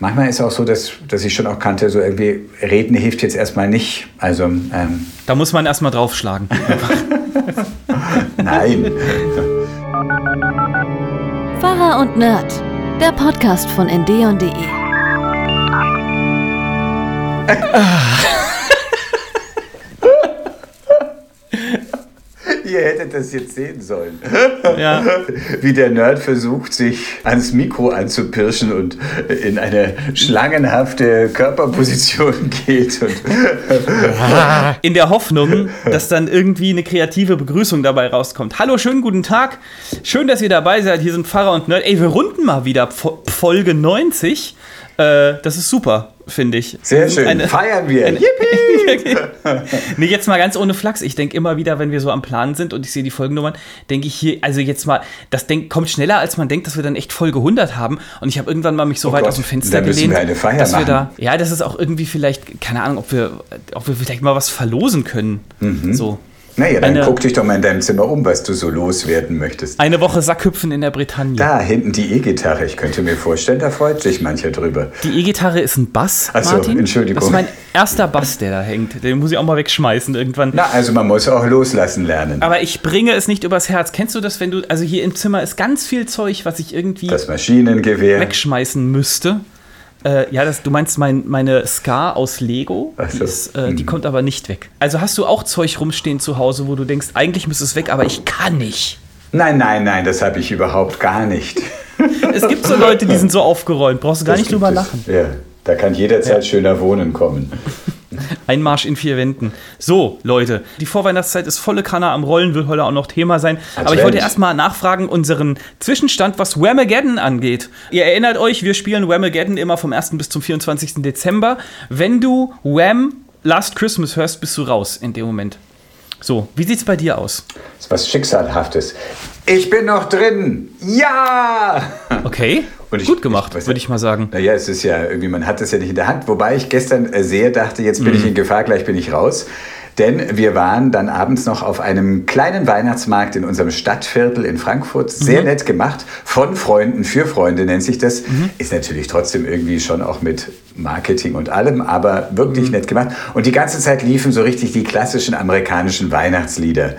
manchmal ist es auch so, dass, dass ich schon auch kannte, so irgendwie reden hilft jetzt erstmal nicht. Also ähm, Da muss man erstmal draufschlagen. nein. Pfarrer und Nerd, der Podcast von ndeon.de. Ihr hättet das jetzt sehen sollen. Ja. Wie der Nerd versucht, sich ans Mikro anzupirschen und in eine schlangenhafte Körperposition geht. Und In der Hoffnung, dass dann irgendwie eine kreative Begrüßung dabei rauskommt. Hallo, schönen guten Tag. Schön, dass ihr dabei seid. Hier sind Pfarrer und Nerd. Ey, wir runden mal wieder Folge 90. Äh, das ist super, finde ich. sehr schön. Eine- Feiern wir. Eine- nee, jetzt mal ganz ohne Flachs. Ich denke immer wieder, wenn wir so am Plan sind und ich sehe die Folgennummern, denke ich hier, also jetzt mal, das denk, kommt schneller, als man denkt, dass wir dann echt Folge 100 haben. Und ich habe irgendwann mal mich so Oh weit Gott, aus dem Fenster gelehnt, wir eine Feier dass wir machen. da, ja, das ist auch irgendwie vielleicht, keine Ahnung, ob wir, ob wir vielleicht mal was verlosen können. Mhm. So. Naja, dann Eine- guck dich doch mal in deinem Zimmer um, was du so loswerden möchtest. Eine Woche Sackhüpfen in der Bretagne. Da hinten die E-Gitarre. Ich könnte mir vorstellen, da freut sich mancher drüber. Die E-Gitarre ist ein Bass, Ach so, Martin. Entschuldigung. Das ist mein erster Bass, der da hängt. Den muss ich auch mal wegschmeißen irgendwann. Na, also man muss auch loslassen lernen. Aber ich bringe es nicht übers Herz. Kennst du das, wenn du, also hier im Zimmer ist ganz viel Zeug, was ich irgendwie Das Maschinengewehr. wegschmeißen müsste. Äh, ja, das, du meinst mein, meine Scar aus Lego, Ach die, ist, äh, die Mhm. kommt aber nicht weg. Also hast du auch Zeug rumstehen zu Hause, wo du denkst, eigentlich müsste es weg, aber ich kann nicht. Nein, nein, nein, das habe ich überhaupt gar nicht. Es gibt so Leute, die sind so aufgeräumt, brauchst du gar Das nicht drüber es. lachen. Ja, da kann jederzeit schöner Wohnen kommen. Einmarsch in vier Wänden. So, Leute, die Vorweihnachtszeit ist volle Kanne am Rollen, wird heute auch noch Thema sein. Aber ich wollte erstmal nachfragen, unseren Zwischenstand, was Whamageddon angeht. Ihr erinnert euch, wir spielen Whamageddon immer vom 1. bis zum 24. Dezember. Wenn du Wham Last Christmas hörst, bist du raus in dem Moment. So, wie sieht's bei dir aus? Das ist was Schicksalhaftes. Ich bin noch drin. Ja! Okay, ich- gut gemacht, ich würde ich mal sagen. Naja, es ist ja irgendwie, man hat es ja nicht in der Hand. Wobei ich gestern äh, sehr dachte, jetzt bin ich Mhm. in Gefahr, gleich bin ich raus. Denn wir waren dann abends noch auf einem kleinen Weihnachtsmarkt in unserem Stadtviertel in Frankfurt. Sehr nett gemacht. Von Freunden für Freunde nennt sich das. Ist natürlich trotzdem irgendwie schon auch mit Marketing und allem, aber wirklich nett gemacht. Und die ganze Zeit liefen so richtig die klassischen amerikanischen Weihnachtslieder.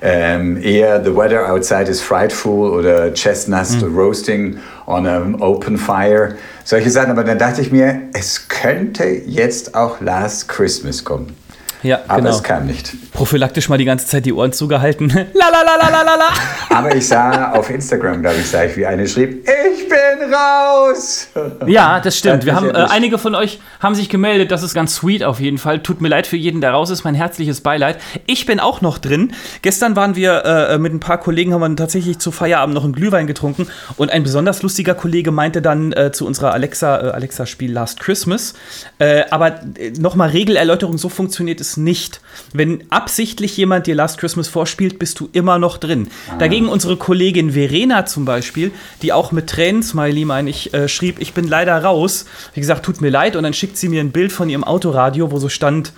Ähm, eher The Weather Outside is Frightful oder Chestnuts Roasting on an Open Fire. Solche Sachen. Aber dann dachte ich mir, es könnte jetzt auch Last Christmas kommen. Ja, Aber genau. es kam nicht. Prophylaktisch mal die ganze Zeit die Ohren zugehalten. la la la la la la. Aber ich sah auf Instagram, glaube ich, sah ich, wie eine schrieb, ich bin raus. Ja, das stimmt. Wir haben, äh, einige von euch haben sich gemeldet. Das ist ganz sweet auf jeden Fall. Tut mir leid für jeden, der raus ist. Mein herzliches Beileid. Ich bin auch noch drin. Gestern waren wir äh, mit ein paar Kollegen, haben wir tatsächlich zu Feierabend noch einen Glühwein getrunken. Und ein besonders lustiger Kollege meinte dann äh, zu unserer Alexa, äh, Alexa-Spiel Last Christmas. Äh, aber äh, nochmal Regelerläuterung, so funktioniert es nicht. Wenn absichtlich jemand dir Last Christmas vorspielt, bist du immer noch drin. Dagegen unsere Kollegin Verena zum Beispiel, die auch mit Tränen, Smiley meine ich, äh, schrieb, ich bin leider raus. Wie gesagt, tut mir leid. Und dann schickt sie mir ein Bild von ihrem Autoradio, wo so stand,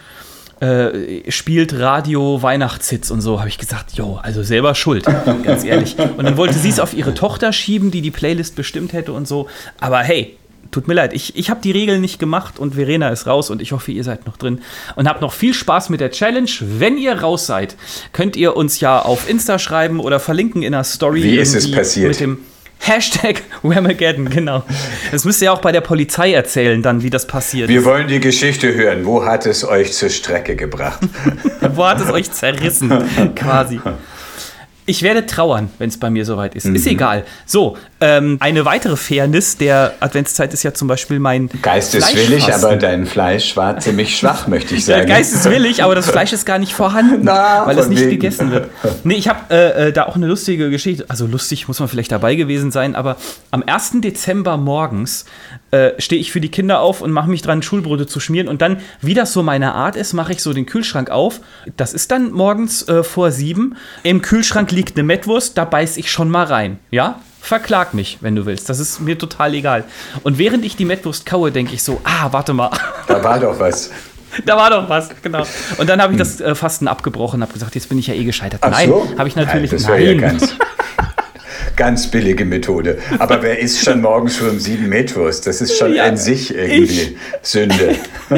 äh, spielt Radio Weihnachtshits und so, habe ich gesagt, jo, also selber schuld, ganz ehrlich. Und dann wollte sie es auf ihre Tochter schieben, die die Playlist bestimmt hätte und so. Aber hey, tut mir leid, ich, ich habe die Regeln nicht gemacht und Verena ist raus und ich hoffe, ihr seid noch drin. Und habt noch viel Spaß mit der Challenge. Wenn ihr raus seid, könnt ihr uns ja auf Insta schreiben oder verlinken in einer Story. Wie ist es passiert? Mit dem Hashtag Whamageddon, genau. Das müsst ihr auch bei der Polizei erzählen, dann, wie das passiert. Wir wollen die Geschichte hören. Wo hat es euch zur Strecke gebracht? Wo hat es euch zerrissen? Quasi. Ich werde trauern, wenn es bei mir soweit ist. Mhm. Ist egal. So, ähm, eine weitere Fairness der Adventszeit ist ja zum Beispiel mein Geisteswillig, Fleischfasten. aber dein Fleisch war ziemlich schwach, möchte ich Der sagen. Geist ist willig, aber das Fleisch ist gar nicht vorhanden, Na, weil es nicht wegen. gegessen wird. Nee, ich habe äh, äh, da auch eine lustige Geschichte. Also lustig muss man vielleicht dabei gewesen sein, aber am 1. Dezember morgens äh, stehe ich für die Kinder auf und mache mich dran, Schulbrote zu schmieren. Und dann, wie das so meine Art ist, mache ich so den Kühlschrank auf. Das ist dann morgens äh, vor sieben. Im Kühlschrank liegt eine Mettwurst, da beiß ich schon mal rein. Ja? Verklag mich, wenn du willst. Das ist mir total egal. Und während ich die Mettwurst kaue, denke ich so, ah, warte mal. Da war doch was. Da war doch was, genau. Und dann habe ich das äh, Fasten abgebrochen, habe gesagt, jetzt bin ich ja eh gescheitert. Ach Nein, so? habe ich natürlich Nein, das wäre ja nein. ganz. ganz billige Methode. Aber wer isst schon morgens schon um sieben Metwurst? Das ist schon Ja, an sich irgendwie ich. Sünde.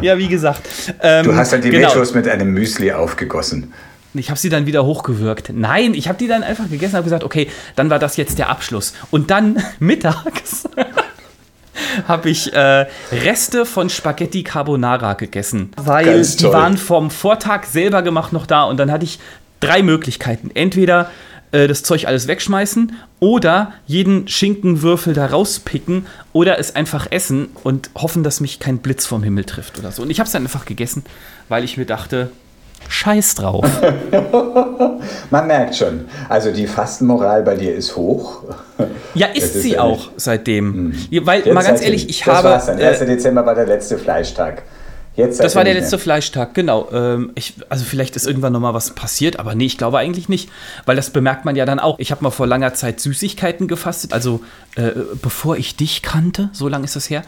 Ja, wie gesagt. Ähm, Du hast dann die genau. Metwurst mit einem Müsli aufgegossen. Ich habe sie dann wieder hochgewürgt. Nein, ich habe die dann einfach gegessen und habe gesagt, okay, dann war das jetzt der Abschluss. Und dann mittags habe ich äh, Reste von Spaghetti Carbonara gegessen. Weil die waren vom Vortag selber gemacht noch da und dann hatte ich drei Möglichkeiten. Entweder äh, das Zeug alles wegschmeißen oder jeden Schinkenwürfel da rauspicken oder es einfach essen und hoffen, dass mich kein Blitz vom Himmel trifft oder so. Und ich habe es dann einfach gegessen, weil ich mir dachte, scheiß drauf. Man merkt schon. Also die Fastenmoral bei dir ist hoch. Ja, ist ist sie ja auch seitdem. Ja, weil, Jetzt mal ganz ehrlich, ich das habe. War's dann. 1. Äh, Dezember war der letzte Fleischtag. Jetzt das war der letzte nicht Fleischtag, genau. Ähm, ich, also vielleicht ist irgendwann noch mal was passiert, aber nee, ich glaube eigentlich nicht, weil das bemerkt man ja dann auch. Ich habe mal vor langer Zeit Süßigkeiten gefastet, also äh, bevor ich dich kannte, so lange ist das her.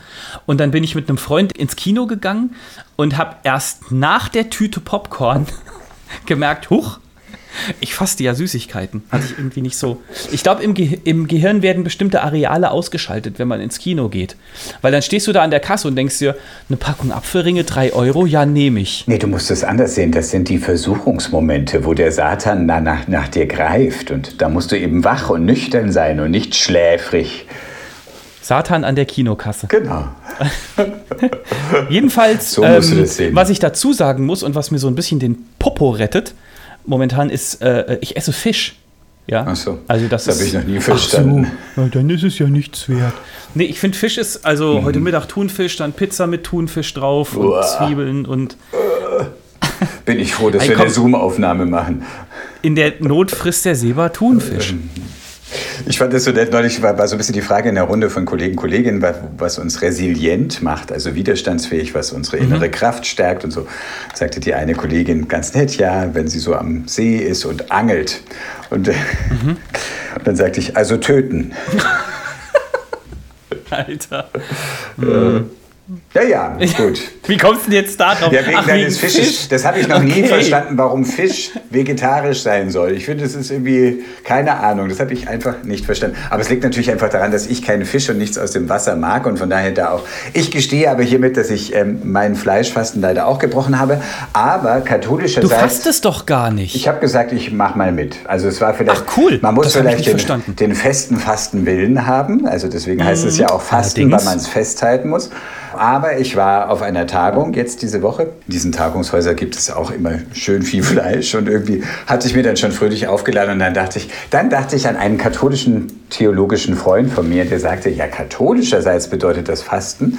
Und dann bin ich mit einem Freund ins Kino gegangen und habe erst nach der Tüte Popcorn gemerkt, huch, ich faste ja Süßigkeiten. Hatte ich irgendwie nicht so. Ich glaube, im, Ge im Gehirn werden bestimmte Areale ausgeschaltet, wenn man ins Kino geht. Weil dann stehst du da an der Kasse und denkst dir, eine Packung Apfelringe, 3 Euro, ja, nehme ich. Nee, du musst es anders sehen. Das sind die Versuchungsmomente, wo der Satan na- nach, nach dir greift. Und da musst du eben wach und nüchtern sein und nicht schläfrig. Satan an der Kinokasse. Genau. Jedenfalls, So ähm, was ich dazu sagen muss und was mir so ein bisschen den Popo rettet, momentan ist, äh, ich esse Fisch. Ja, Ach so. also das, habe ich noch nie Ach verstanden. So, na, dann ist es ja nichts wert. Nee, ich finde Fisch ist, also Mhm. heute Mittag Thunfisch, dann Pizza mit Thunfisch drauf und Uah. Zwiebeln und Bin ich froh, dass Ey, wir eine Zoom-Aufnahme machen. in der Not frisst der Silber Thunfisch. Ich fand das so nett, neulich war, war so ein bisschen die Frage in der Runde von Kollegen, Kolleginnen, was, was uns resilient macht, also widerstandsfähig, was unsere Mhm. innere Kraft stärkt und so. Sagte die eine Kollegin ganz nett, ja, wenn sie so am See ist und angelt. Und, Mhm. und dann sagte ich, also töten. Alter. Ja, ja, gut. Wie kommst du denn jetzt da drauf? Ja, wegen Ach, deines wegen Fisches. Fisch. Das habe ich noch nie Okay. verstanden, warum Fisch vegetarisch sein soll. Ich finde, das ist irgendwie, keine Ahnung, das habe ich einfach nicht verstanden. Aber es liegt natürlich einfach daran, dass ich keinen Fisch und nichts aus dem Wasser mag und von daher da auch. Ich gestehe aber hiermit, dass ich ähm, meinen Fleischfasten leider auch gebrochen habe. Aber Du katholischerseits. fastest doch gar nicht. Ich habe gesagt, ich mache mal mit. Also es war vielleicht. Ach, cool. Man muss Das vielleicht den, verstanden. den festen Fastenwillen haben. Also deswegen heißt es ja auch Fasten, allerdings. weil man es festhalten muss. Aber ich war auf einer Tagung jetzt diese Woche. In diesen Tagungshäusern gibt es auch immer schön viel Fleisch und irgendwie hatte ich mir dann schon fröhlich aufgeladen und dann dachte ich, dann dachte ich an einen katholischen theologischen Freund von mir, der sagte, ja katholischerseits bedeutet das Fasten.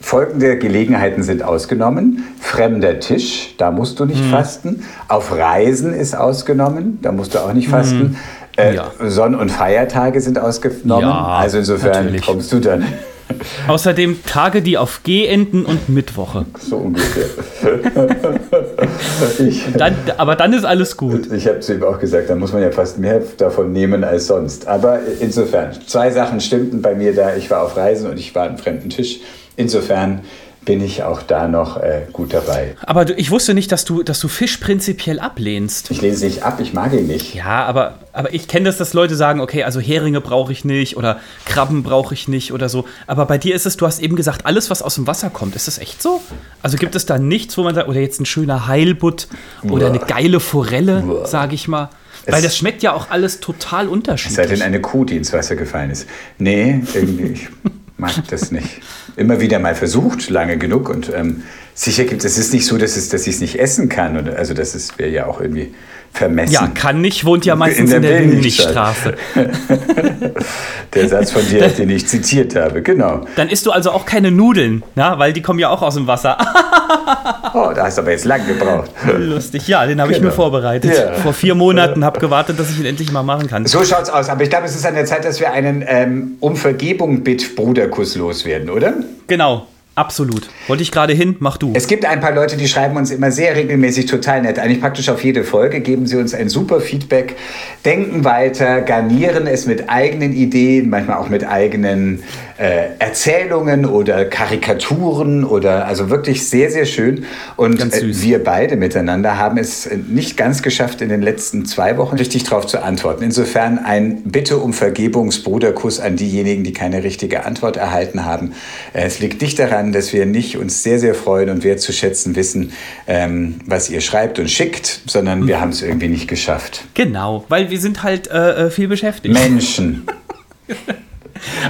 Folgende Gelegenheiten sind ausgenommen. Fremder Tisch, da musst du nicht Mhm. fasten. Auf Reisen ist ausgenommen, da musst du auch nicht fasten. Äh, Mhm. Ja. Sonn- und Feiertage sind ausgenommen. Ja, also insofern natürlich. kommst du dann Außerdem Tage, die auf G enden und Mittwoche. so ungefähr. ich Dann, aber dann ist alles gut. ich habe zu ihm auch gesagt, da muss man ja fast mehr davon nehmen als sonst. Aber insofern, zwei Sachen stimmten bei mir da. Ich war auf Reisen und ich war am fremden Tisch. Insofern bin ich auch da noch äh, gut dabei. Aber du, ich wusste nicht, dass du, dass du Fisch prinzipiell ablehnst. Ich lese nicht ab, ich mag ihn nicht. Ja, aber, aber ich kenne das, dass Leute sagen, okay, also Heringe brauche ich nicht oder Krabben brauche ich nicht oder so. Aber bei dir ist es, du hast eben gesagt, alles, was aus dem Wasser kommt. Ist das echt so? Also gibt es da nichts, wo man sagt, oder jetzt ein schöner Heilbutt oder eine geile Forelle, sage ich mal. Weil Es- das schmeckt ja auch alles total Es sei denn unterschiedlich. eine Kuh, die ins Wasser gefallen ist. Nee, irgendwie, mag das nicht. Immer wieder mal versucht, lange genug. Und ähm, sicher gibt es, es ist nicht so, dass, dass ich es nicht essen kann. Oder, also das wäre ja auch irgendwie vermessen. Ja, kann nicht, wohnt ja meistens In in der der, Willnichstraße. Willnichstraße. Der Satz von dir, den ich zitiert habe, genau. Dann isst du also auch keine Nudeln, na? weil die kommen ja auch aus dem Wasser. Oh, da hast du aber jetzt lang gebraucht. Lustig, ja, den habe ich Genau. mir vorbereitet. Ja. Vor vier Monaten habe gewartet, dass ich ihn endlich mal machen kann. So schaut's aus. Aber ich glaube, es ist an der Zeit, dass wir einen ähm, um Vergebung bitt Bruderkuss loswerden, oder? Genau, absolut. Wollte ich gerade hin, mach du. Es gibt ein paar Leute, die schreiben uns immer sehr regelmäßig total nett. Eigentlich praktisch auf jede Folge geben sie uns ein super Feedback, denken weiter, garnieren es mit eigenen Ideen, manchmal auch mit eigenen äh, Erzählungen oder Karikaturen oder also wirklich sehr, sehr schön. Und äh, wir beide miteinander haben es nicht ganz geschafft, in den letzten zwei Wochen richtig darauf zu antworten. Insofern ein Bitte um Vergebungsbruderkuss an diejenigen, die keine richtige Antwort erhalten haben. Äh, es liegt nicht daran, dass wir nicht uns sehr, sehr freuen und wertzuschätzen wissen, ähm, was ihr schreibt und schickt, sondern wir haben es irgendwie nicht geschafft. Genau, weil wir sind halt äh, äh viel beschäftigt. Menschen.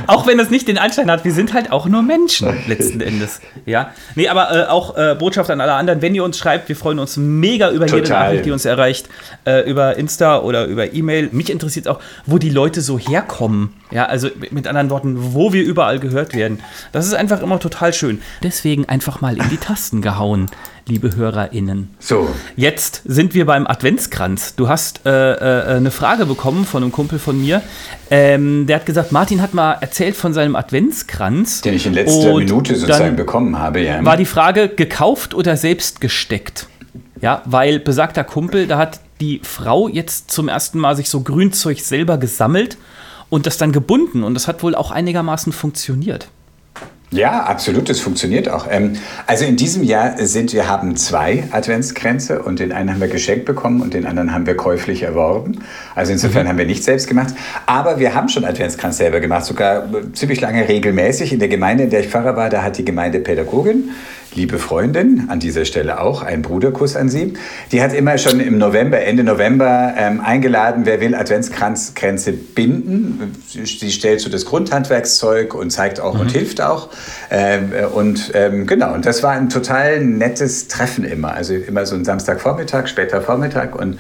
auch wenn es nicht den Anschein hat, wir sind halt auch nur Menschen letzten Endes. Ja. Nee, aber äh, auch äh, Botschaft an alle anderen, wenn ihr uns schreibt, wir freuen uns mega über Total. jede Nachricht, die uns erreicht, äh, über Insta oder über E-Mail. Mich interessiert auch, wo die Leute so herkommen. Ja, also mit anderen Worten, wo wir überall gehört werden. Das ist einfach immer total schön. Deswegen einfach mal in die Tasten gehauen liebe HörerInnen. So. Jetzt sind wir beim Adventskranz. Du hast äh, äh, eine Frage bekommen von einem Kumpel von mir. Ähm, der hat gesagt, Martin hat mal erzählt von seinem Adventskranz. Den ich in letzter Minute sozusagen bekommen habe, ja. War die Frage, gekauft oder selbst gesteckt? Ja, weil besagter Kumpel, da hat die Frau jetzt zum ersten Mal sich so Grünzeug selber gesammelt und das dann gebunden. Und das hat wohl auch einigermaßen funktioniert. Ja, absolut, das funktioniert auch. Ähm, also in diesem Jahr sind wir haben zwei Adventskränze und den einen haben wir geschenkt bekommen und den anderen haben wir käuflich erworben. Also insofern mhm. haben wir nicht selbst gemacht, aber wir haben schon Adventskranz selber gemacht, sogar ziemlich lange regelmäßig. In der Gemeinde, in der ich Pfarrer war, da hat die Gemeindepädagogin liebe Freundin, an dieser Stelle auch ein Bruderkuss an Sie. Die hat immer schon im November, Ende November ähm, eingeladen, wer will Adventskranzgrenze binden. Sie stellt so das Grundhandwerkszeug und zeigt auch mhm. und hilft auch. Ähm, und ähm, genau, und das war ein total nettes Treffen immer. Also immer so ein Samstagvormittag, später Vormittag und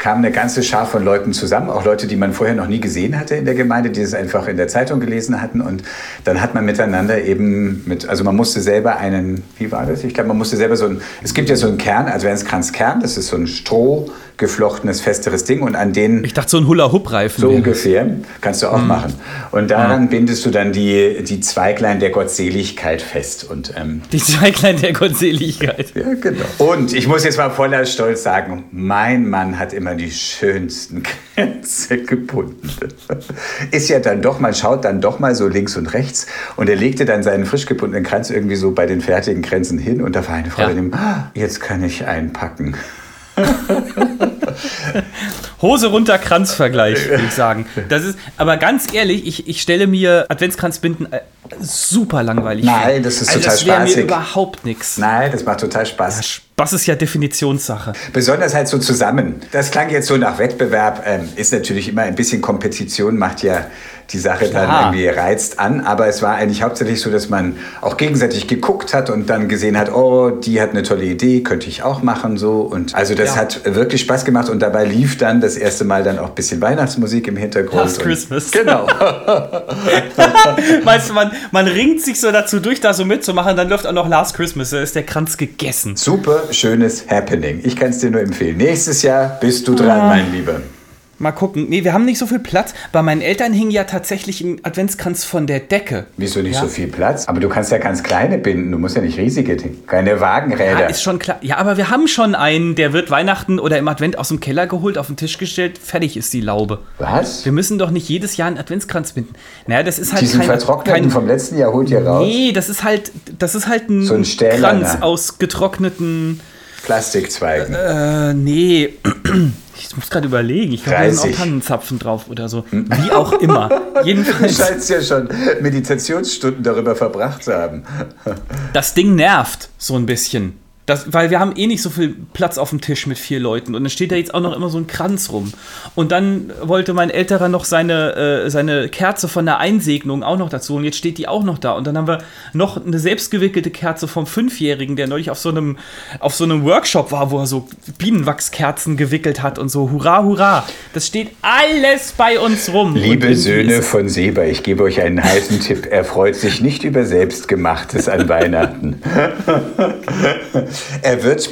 kam eine ganze Schar von Leuten zusammen, auch Leute, die man vorher noch nie gesehen hatte in der Gemeinde, die es einfach in der Zeitung gelesen hatten. Und dann hat man miteinander eben mit, also man musste selber einen, wie war das? Ich glaube, man musste selber so ein, es gibt ja so einen Kern, Adventskranzkern, das ist so ein Stroh, geflochtenes, festeres Ding und an den. Ich dachte, so ein Hula-Hoop-Reifen. So ungefähr. Kannst du auch mhm. machen. Und daran mhm. bindest du dann die, die Zweiglein der Gottseligkeit fest. Und, ähm, die Zweiglein der Gottseligkeit. Ja, genau. Und ich muss jetzt mal voller Stolz sagen, mein Mann hat immer die schönsten Grenze gebunden. Ist ja dann doch, man schaut dann doch mal so links und rechts und er legte dann seinen frisch gebundenen Kranz irgendwie so bei den fertigen Grenzen hin und da war eine Frau, ja. die, ah, jetzt kann ich einpacken. Hose runter, Kranzvergleich, würde ich sagen. Das ist, aber ganz ehrlich, ich, ich stelle mir Adventskranzbinden äh, super langweilig Nein, das ist also total das spaßig. mir überhaupt nichts. Nein, das macht total Spaß. Ja, Spaß ist ja Definitionssache. Besonders halt so zusammen. Das klang jetzt so nach Wettbewerb, ähm, ist natürlich immer ein bisschen Kompetition, macht ja die Sache Klar. dann irgendwie reizt an. Aber es war eigentlich hauptsächlich so, dass man auch gegenseitig geguckt hat und dann gesehen hat, oh, die hat eine tolle Idee, könnte ich auch machen so. Und also das ja. hat wirklich Spaß gemacht und dabei lief dann das erste Mal dann auch ein bisschen Weihnachtsmusik im Hintergrund. Last Christmas. Genau. weißt du, man, man ringt sich so dazu durch, da so mitzumachen, dann läuft auch noch Last Christmas, da ist der Kranz gegessen. Super schönes Happening. Ich kann es dir nur empfehlen. Nächstes Jahr bist du dran, ah. mein Lieber. Mal gucken. Nee, wir haben nicht so viel Platz. Bei meinen Eltern hing ja tatsächlich ein Adventskranz von der Decke. Wieso nicht ja. so viel Platz? Aber du kannst ja ganz kleine binden. Du musst ja nicht riesige, keine Wagenräder. Ja, ist schon klar. Ja, aber wir haben schon einen, der wird Weihnachten oder im Advent aus dem Keller geholt, auf den Tisch gestellt, fertig ist die Laube. Was? Wir müssen doch nicht jedes Jahr einen Adventskranz binden. Naja, das ist halt Diesen kein, vertrockneten kein, vom letzten Jahr holt ihr raus. Nee, das ist halt, das ist halt ein, so ein Kranz aus getrockneten Plastikzweigen. Äh, nee. Ich muss gerade überlegen. Ich glaube, da sind auch Tannenzapfen drauf oder so. Hm? Wie auch immer. Jedenfalls. Du scheinst ja schon Meditationsstunden darüber verbracht zu haben. Das Ding nervt so ein bisschen. Das, weil wir haben eh nicht so viel Platz auf dem Tisch mit vier Leuten und dann steht da jetzt auch noch immer so ein Kranz rum. Und dann wollte mein Älterer noch seine, äh, seine Kerze von der Einsegnung auch noch dazu und jetzt steht die auch noch da. Und dann haben wir noch eine selbstgewickelte Kerze vom Fünfjährigen, der neulich auf so einem, auf so einem Workshop war, wo er so Bienenwachskerzen gewickelt hat und so. Hurra, hurra! Das steht alles bei uns rum. Liebe Söhne von Seba, ich gebe euch einen heißen Tipp. Er freut sich nicht über Selbstgemachtes an Weihnachten. Er wird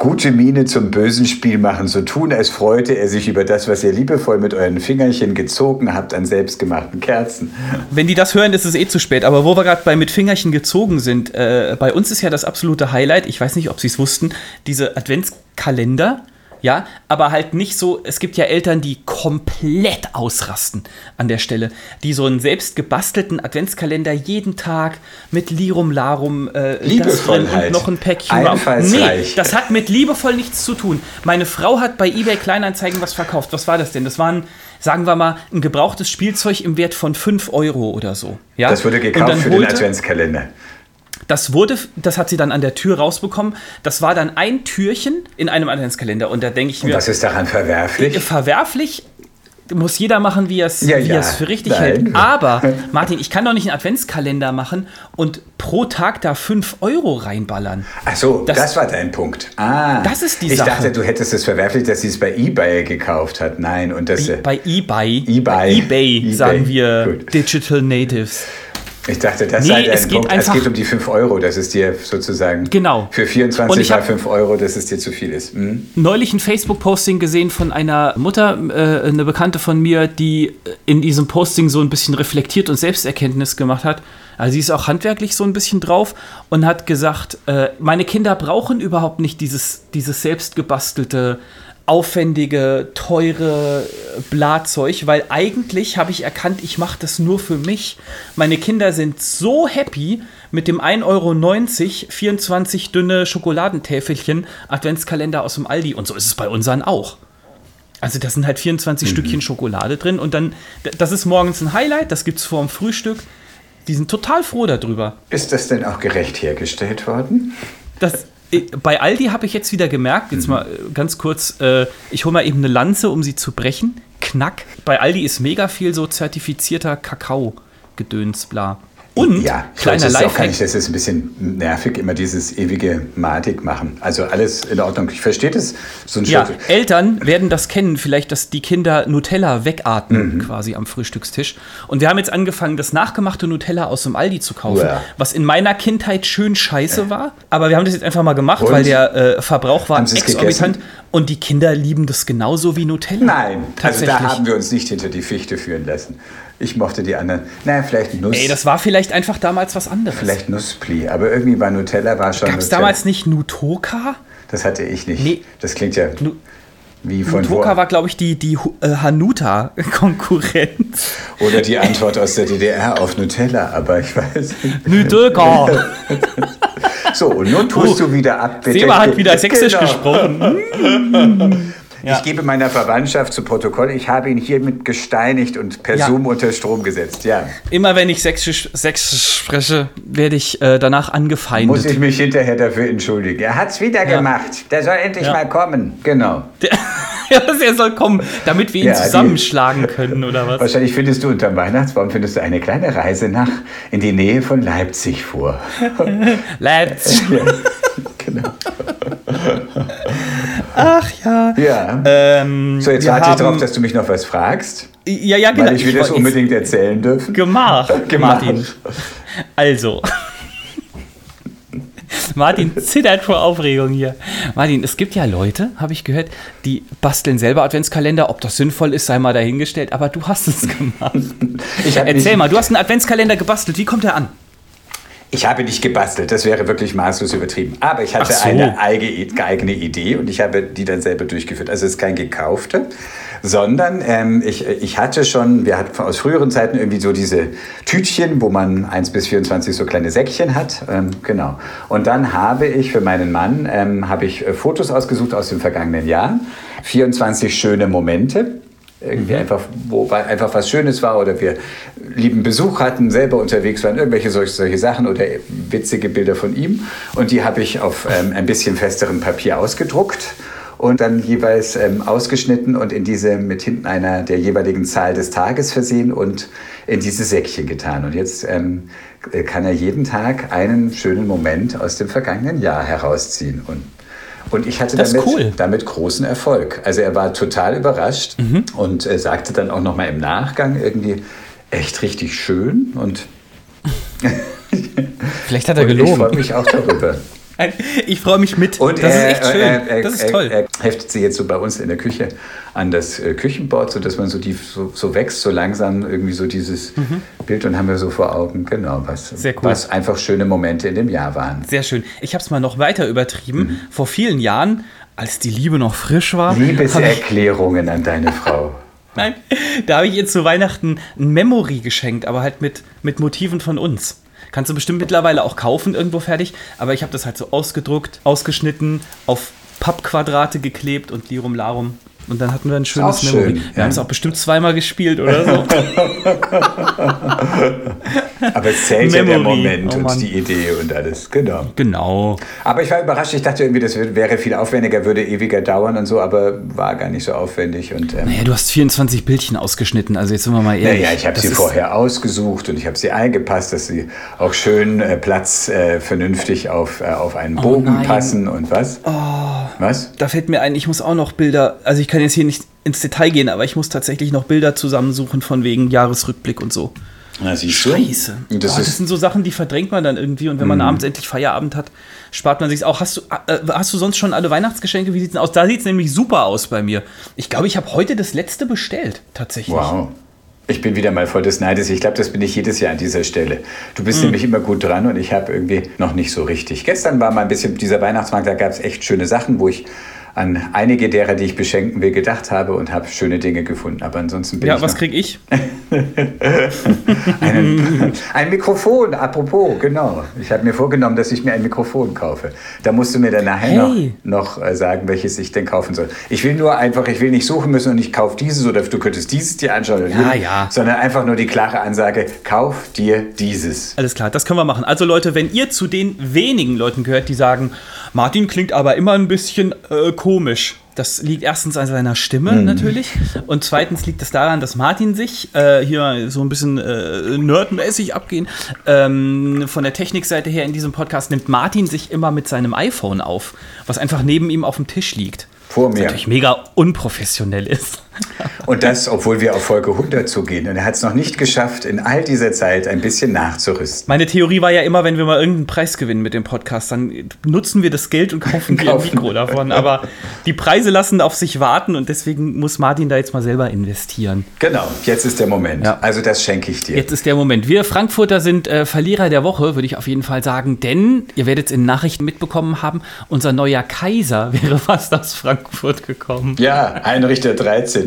gute Miene zum bösen Spiel machen, so tun, als freute er sich über das, was ihr liebevoll mit euren Fingerchen gezogen habt an selbstgemachten Kerzen. Wenn die das hören, ist es eh zu spät. Aber wo wir gerade bei mit Fingerchen gezogen sind, äh, bei uns ist ja das absolute Highlight, ich weiß nicht, ob Sie es wussten, diese Adventskalender, Ja, aber halt nicht so, es gibt ja Eltern, die komplett ausrasten an der Stelle, die so einen selbst gebastelten Adventskalender jeden Tag mit Lirum Larum äh, das Liebevoll halt. und noch ein Päckchen. Nee, das hat mit liebevoll nichts zu tun. Meine Frau hat bei eBay Kleinanzeigen was verkauft. Was war das denn? Das waren, sagen wir mal, ein gebrauchtes Spielzeug im Wert von 5 Euro oder so. Ja? Das wurde gekauft für den Adventskalender. Das wurde, das hat sie dann an der Tür rausbekommen. Das war dann ein Türchen in einem Adventskalender. Und da denke ich mir, Was ist daran verwerflich? verwerflich muss jeder machen, wie er es Ja, für richtig Nein. hält. Aber, Martin, ich kann doch nicht einen Adventskalender machen und pro Tag da 5 Euro reinballern. Ach so, das, Das- war dein Punkt. Ah, Das ist die ich Sache. dachte, du hättest es verwerflich, dass sie es bei eBay gekauft hat. Nein, und das. äh, Bei eBay, eBay. bei eBay, eBay. sagen wir Gut. Digital Natives. Ich dachte, das Nee, sei dein es geht Punkt. einfach- es geht um die 5 Euro, dass es dir sozusagen Genau. für Und 24 ich mal hab- 5 Euro, dass es dir zu viel ist. Hm? neulich ein Facebook-Posting gesehen von einer Mutter, äh, eine Bekannte von mir, die in diesem Posting so ein bisschen reflektiert und Selbsterkenntnis gemacht hat. Also sie ist auch handwerklich so ein bisschen drauf und hat gesagt, äh, meine Kinder brauchen überhaupt nicht dieses, dieses selbstgebastelte, aufwendige, teure äh, Blazeug, weil eigentlich habe ich erkannt, ich mache das nur für mich. Meine Kinder sind so happy mit dem 1,90 Euro 24 dünne Schokoladentäfelchen Adventskalender aus dem Aldi und so ist es bei unseren auch. Also da sind halt 24 Mhm. Stückchen Schokolade drin und dann, das ist morgens ein Highlight, das gibt's vor dem Frühstück. Die sind total froh darüber. Ist das denn auch gerecht hergestellt worden? Das, bei Aldi habe ich jetzt wieder gemerkt, jetzt mal äh, ganz kurz, äh, ich hole mal eben eine Lanze, um sie zu brechen. Knack. Bei Aldi ist mega viel so zertifizierter Kakao-Gedöns, bla. Und, Ja, ich kleiner ist auch Lifehack, nicht, das ist ein bisschen nervig, immer dieses ewige Matik machen. Also alles in Ordnung. Ich verstehe das. So ein Ja, Schritt- Eltern werden das kennen, vielleicht, dass die Kinder Nutella wegatmen Mhm. quasi am Frühstückstisch. Und wir haben jetzt angefangen, das nachgemachte Nutella aus dem Aldi zu kaufen, Uah. was in meiner Kindheit schön scheiße war. Aber wir haben das jetzt einfach mal gemacht, Und? weil der äh, Verbrauch war exorbitant. gegessen? Und die Kinder lieben das genauso wie Nutella. Nein, also da haben wir uns nicht hinter die Fichte führen lassen. Ich mochte die anderen. Naja, vielleicht Nuss. Ey, das war vielleicht einfach damals was anderes. vielleicht Nusspli. Aber irgendwie war Nutella war schon. Gab es damals nicht Nutoka? Das hatte ich nicht. Nee. Das klingt ja Nu- wie von Nutoka wo. war, glaube ich, die, die äh, Hanuta-Konkurrenz. Oder die Antwort aus der DDR auf Nutella, aber ich weiß nicht. Nutoka. So, und nun tust du wieder ab, bitte. Seba hat wieder sächsisch Genau. gesprochen. Ja. Ich gebe meiner Verwandtschaft zu Protokoll, ich habe ihn hiermit gesteinigt und per Ja. Zoom unter Strom gesetzt. Ja. Immer wenn ich sächsisch, sächsisch spreche, werde ich äh, danach Muss angefeindet. ich mich hinterher dafür entschuldigen. Er hat es wieder Ja. gemacht. Der soll endlich mal kommen. Genau. ja, er soll kommen, damit wir ihn Ja, die- zusammenschlagen können, oder was? Wahrscheinlich findest du unterm Weihnachtsbaum findest du eine kleine Reise nach in die Nähe von Leipzig vor. Ja, genau. Ach ja. Ja. Ähm, so, jetzt warte ich darauf, dass du mich noch was fragst, Ja, ja, genau. weil ich will das wollte- unbedingt erzählen dürfen. Gemacht, Gemacht. Martin. Also. Martin zittert vor Aufregung hier. Martin, es gibt ja Leute, habe ich gehört, die basteln selber Adventskalender. Ob das sinnvoll ist, sei mal dahingestellt, aber du hast es gemacht. Ich Erzähl mal, du hast einen Adventskalender gebastelt. Wie kommt der an? Ich habe nicht gebastelt, das wäre wirklich maßlos übertrieben. Aber ich hatte so. eine eigene, Idee und ich habe die dann selber durchgeführt. Also es ist kein gekaufter, sondern ähm, ich, ich hatte schon, wir hatten aus früheren Zeiten irgendwie so diese Tütchen, wo man 1 bis 24 so kleine Säckchen hat. Ähm, genau. Und dann habe ich für meinen Mann, ähm, habe ich äh, Fotos ausgesucht aus dem vergangenen Jahr. 24 schöne Momente. Irgendwie einfach, wo einfach was Schönes war oder wir lieben Besuch hatten, selber unterwegs waren, irgendwelche solche, solche Sachen oder witzige Bilder von ihm. Und die habe ich auf ähm, ein bisschen festerem Papier ausgedruckt und dann jeweils ähm, ausgeschnitten und in diese mit hinten einer der jeweiligen Zahl des Tages versehen und in diese Säckchen getan. Und jetzt ähm, kann er jeden Tag einen schönen Moment aus dem vergangenen Jahr herausziehen. Und und ich hatte damit, cool. damit großen Erfolg. Also er war total überrascht Mhm. und äh, sagte dann auch nochmal im Nachgang irgendwie echt richtig schön. Und, Vielleicht hat er und ich gelogen. freue mich auch darüber. Ich freue mich mit. Und das er, ist echt schön. Er, er, das ist toll. Er heftet sie jetzt so bei uns in der Küche an das äh, Küchenbord, sodass man so, die, so, so wächst, so langsam irgendwie so dieses Bild und haben wir so vor Augen, genau, was, Mhm. Cool. was einfach schöne Momente in dem Jahr waren. Sehr schön. Ich habe es mal noch weiter übertrieben. Mhm. Vor vielen Jahren als die Liebe noch frisch war. Liebeserklärungen an deine Frau. Nein, da habe ich ihr zu Weihnachten ein Memory geschenkt, aber halt mit, mit Motiven von uns. Kannst du bestimmt mittlerweile auch kaufen, irgendwo fertig. Aber ich habe das halt so ausgedruckt, ausgeschnitten, auf Pappquadrate geklebt und Lirum Larum. Und dann hatten wir ein schönes Memory. schön, wir ja. haben es auch bestimmt zweimal gespielt oder so. Aber es zählt ja der Memory. Moment Oh und die Idee und alles. Genau. genau. Aber ich war überrascht. Ich dachte irgendwie, das wär- wäre viel aufwendiger, würde ewiger dauern und so, aber war gar nicht so aufwendig. Und, ähm, Naja, du hast 24 Bildchen ausgeschnitten, also jetzt sind wir mal ehrlich. Naja, ich habe sie vorher ausgesucht und ich habe sie eingepasst, dass sie auch schön äh, Platz äh, vernünftig auf, äh, auf einen Bogen Oh nein. Oh. passen und was? Was? Da fällt mir ein, ich muss auch noch Bilder, also ich kann jetzt hier nicht ins Detail gehen, aber ich muss tatsächlich noch Bilder zusammensuchen von wegen Jahresrückblick und so. Na, siehst Scheiße. Und das Boah, das ist, Mhm. sind so Sachen, die verdrängt man dann irgendwie und wenn man abends endlich Feierabend hat, spart man sich auch. Hast du, äh, hast du sonst schon alle Weihnachtsgeschenke? Wie sieht's denn aus? Da sieht's nämlich super aus bei mir. Ich glaube, ich habe heute das letzte bestellt, tatsächlich. wow. Ich bin wieder mal voll des Neides. Ich glaube, das bin ich jedes Jahr an dieser Stelle. Du Mhm. bist nämlich immer gut dran und ich habe irgendwie noch nicht so richtig. Gestern war mal ein bisschen dieser Weihnachtsmarkt, da gab es echt schöne Sachen, wo ich an einige derer, die ich beschenken will, gedacht habe und habe schöne Dinge gefunden. Aber ansonsten bin Ja, ich was noch krieg ich? Einen, ein Mikrofon, apropos, genau. Ich habe mir vorgenommen, dass ich mir ein Mikrofon kaufe. Da musst du mir dann nachher Hey. noch, noch äh, sagen, welches ich denn kaufen soll. Ich will nur einfach, ich will nicht suchen müssen und ich kaufe dieses oder du könntest dieses dir anschauen. oder Ja, jenes, ja. Sondern einfach nur die klare Ansage, kauf dir dieses. Alles klar, das können wir machen. Also Leute, wenn ihr zu den wenigen Leuten gehört, die sagen, Martin klingt aber immer ein bisschen äh, komisch. Das liegt erstens an seiner Stimme natürlich und zweitens liegt es daran, dass Martin sich äh, hier so ein bisschen äh, nerdmäßig abgehen. Ähm, von der Technikseite her in diesem Podcast nimmt Martin sich immer mit seinem iPhone auf, was einfach neben ihm auf dem Tisch liegt. Vor Was mir. natürlich mega unprofessionell ist. Und das, obwohl wir auf Folge 100 zugehen. Und er hat es noch nicht geschafft, in all dieser Zeit ein bisschen nachzurüsten. Meine Theorie war ja immer, wenn wir mal irgendeinen Preis gewinnen mit dem Podcast, dann nutzen wir das Geld und kaufen dir ein Kaufen. Mikro davon. Aber die Preise lassen auf sich warten und deswegen muss Martin da jetzt mal selber investieren. Genau, jetzt ist der Moment. Ja. Also das schenke ich dir. Jetzt ist der Moment. Wir Frankfurter sind äh, Verlierer der Woche, würde ich auf jeden Fall sagen, denn ihr werdet es in Nachrichten mitbekommen haben, unser neuer Kaiser wäre fast aus Frankfurt gekommen. Ja, Heinrich der 13.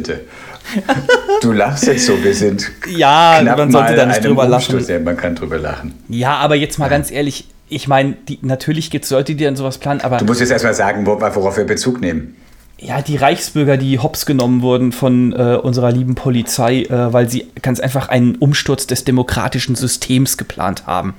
Du lachst jetzt so, wir sind Ja, knapp man sollte mal da nicht drüber lachen. Ja, man kann drüber lachen. Ja, aber jetzt mal ganz ehrlich, ich meine, natürlich gibt es Leute, die dann sowas planen, aber Du musst jetzt erstmal sagen, wo- worauf wir Bezug nehmen. Ja, die Reichsbürger, die hops genommen wurden von äh, unserer lieben Polizei, äh, weil sie ganz einfach einen Umsturz des demokratischen Systems geplant haben.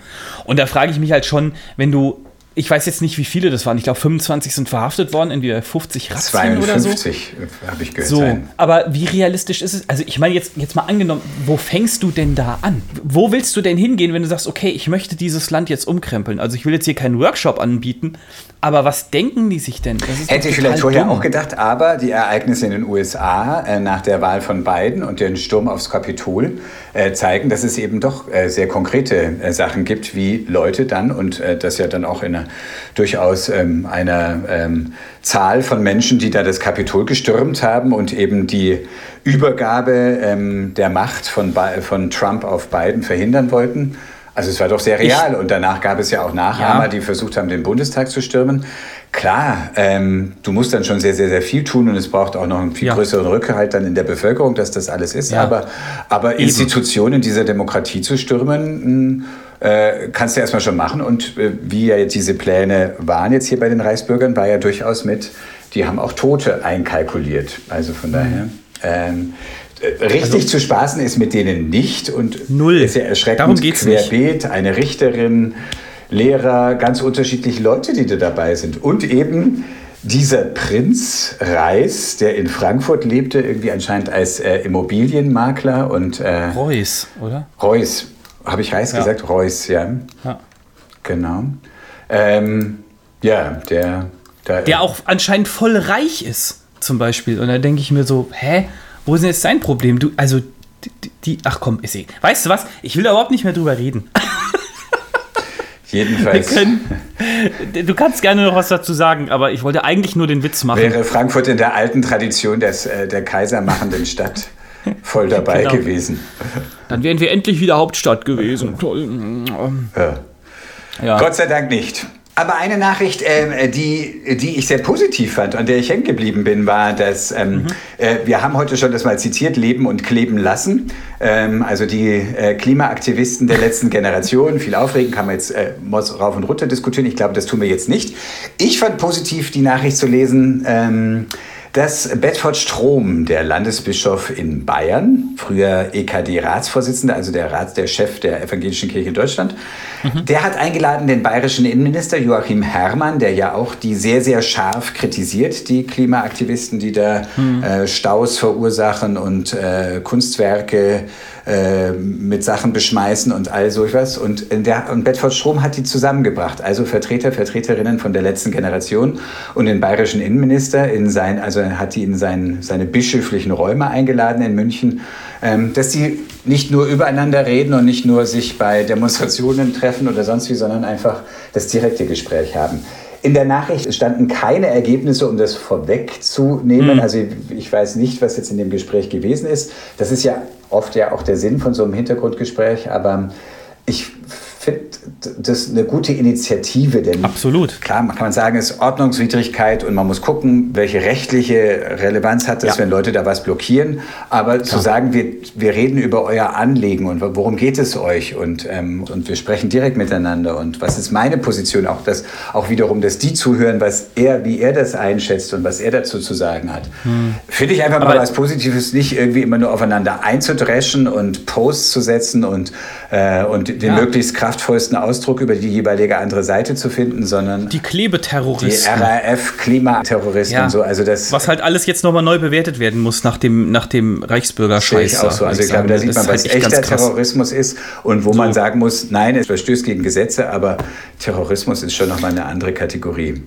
Und da frage ich mich halt schon, wenn du, ich weiß jetzt nicht, wie viele das waren, ich glaube 25 sind verhaftet worden, entweder 50 Razzien oder so. 52 habe ich gehört. So, sein. aber wie realistisch ist es? Also ich meine jetzt, jetzt mal angenommen, wo fängst du denn da an? Wo willst du denn hingehen, wenn du sagst, okay, ich möchte dieses Land jetzt umkrempeln? Also ich will jetzt hier keinen Workshop anbieten, aber was denken die sich denn? Hätte ich vielleicht vorher dumm. auch gedacht, aber die Ereignisse in den USA äh, nach der Wahl von Biden und den Sturm aufs Kapitol äh, zeigen, dass es eben doch äh, sehr konkrete äh, Sachen gibt, wie Leute dann und äh, das ja dann auch in einer durchaus ähm, einer ähm, Zahl von Menschen, die da das Kapitol gestürmt haben und eben die Übergabe ähm, der Macht von, von Trump auf Biden verhindern wollten. Also es war doch sehr real und danach gab es ja auch Nachahmer, Ja. die versucht haben, den Bundestag zu stürmen. Klar, ähm, du musst dann schon sehr, sehr, sehr viel tun und es braucht auch noch einen viel Ja. größeren Rückhalt dann in der Bevölkerung, dass das alles ist. Ja. Aber, aber Institutionen dieser Demokratie zu stürmen, mh, äh, kannst du erstmal schon machen. Und äh, wie ja jetzt diese Pläne waren jetzt hier bei den Reichsbürgern, war ja durchaus mit, die haben auch Tote einkalkuliert. Also von daher. Ähm, äh, Richtig zu spaßen ist mit denen nicht und Also Null. ist ja erschreckend Darum geht's nicht. querbeet, eine Richterin, Lehrer, ganz unterschiedliche Leute, die da dabei sind. Und eben dieser Prinz Reis, der in Frankfurt lebte, irgendwie anscheinend als äh, Immobilienmakler und äh, Reus, oder? Reus, habe ich Reis Ja. gesagt? Reus, ja, Ja. genau. Ähm, ja, der, der, Der auch anscheinend voll reich ist, zum Beispiel. Und da denke ich mir so, hä, wo ist denn jetzt sein Problem? Du, also, die, die ach komm, ist eh. Weißt du was? Ich will da überhaupt nicht mehr drüber reden. Jedenfalls können, du kannst gerne noch was dazu sagen, aber ich wollte eigentlich nur den Witz machen. wäre Frankfurt in der alten Tradition des, äh, der kaisermachenden Stadt voll dabei Genau. gewesen. Dann wären wir endlich wieder Hauptstadt gewesen. Toll. Ja. Ja. Gott sei Dank nicht. Aber eine Nachricht, äh, die, die ich sehr positiv fand, an der ich hängen geblieben bin, war, dass ähm, mhm. äh, wir haben heute schon das mal zitiert, leben und kleben lassen. Ähm, also die äh, Klimaaktivisten der letzten Generation, viel aufregen, kann man jetzt äh, rauf und runter diskutieren. Ich glaube, das tun wir jetzt nicht. Ich fand positiv die Nachricht zu lesen, ähm, dass Bedford Strom, der Landesbischof in Bayern, früher EKD-Ratsvorsitzender, also der Rat, der Chef der Evangelischen Kirche in Deutschland, mhm. der hat eingeladen den bayerischen Innenminister Joachim Herrmann, der ja auch die sehr, sehr scharf kritisiert, die Klimaaktivisten, die da mhm. äh, Staus verursachen und äh, Kunstwerke äh, mit Sachen beschmeißen und all so etwas. Und, der, und Bedford Strom hat die zusammengebracht, also Vertreter, Vertreterinnen von der letzten Generation und den bayerischen Innenminister in sein, also hat die in sein, seine bischöflichen Räume eingeladen in München, ähm, dass sie nicht nur übereinander reden und nicht nur sich bei Demonstrationen treffen oder sonst wie, sondern einfach das direkte Gespräch haben. In der Nachricht standen keine Ergebnisse, um das vorwegzunehmen. Mhm. Also ich weiß nicht, was jetzt in dem Gespräch gewesen ist. Das ist ja oft ja auch der Sinn von so einem Hintergrundgespräch, aber ich finde das eine gute Initiative, denn Absolut. klar, man kann man sagen, es ist Ordnungswidrigkeit und man muss gucken, welche rechtliche Relevanz hat das, ja. wenn Leute da was blockieren. Aber klar. zu sagen, wir, wir reden über euer Anliegen und worum geht es euch und, ähm, und wir sprechen direkt miteinander und was ist meine Position, auch das, auch wiederum, dass die zuhören, was er, wie er das einschätzt und was er dazu zu sagen hat. Hm. Finde ich einfach mal was Positives, nicht irgendwie immer nur aufeinander einzudreschen und Posts zu setzen und, äh, und den ja. möglichst kraftvollen kraftvollsten Ausdruck über die jeweilige andere Seite zu finden, sondern die Klebeterroristen. Die RAF-Klimaterroristen ja. und so. Also das, Was halt alles jetzt nochmal neu bewertet werden muss nach dem, nach dem Reichsbürgerscheiß. Ich auch so. Also ich glaube, da sieht man, was halt echter Terrorismus ist und wo so. man sagen muss, nein, es verstößt gegen Gesetze, aber Terrorismus ist schon nochmal eine andere Kategorie.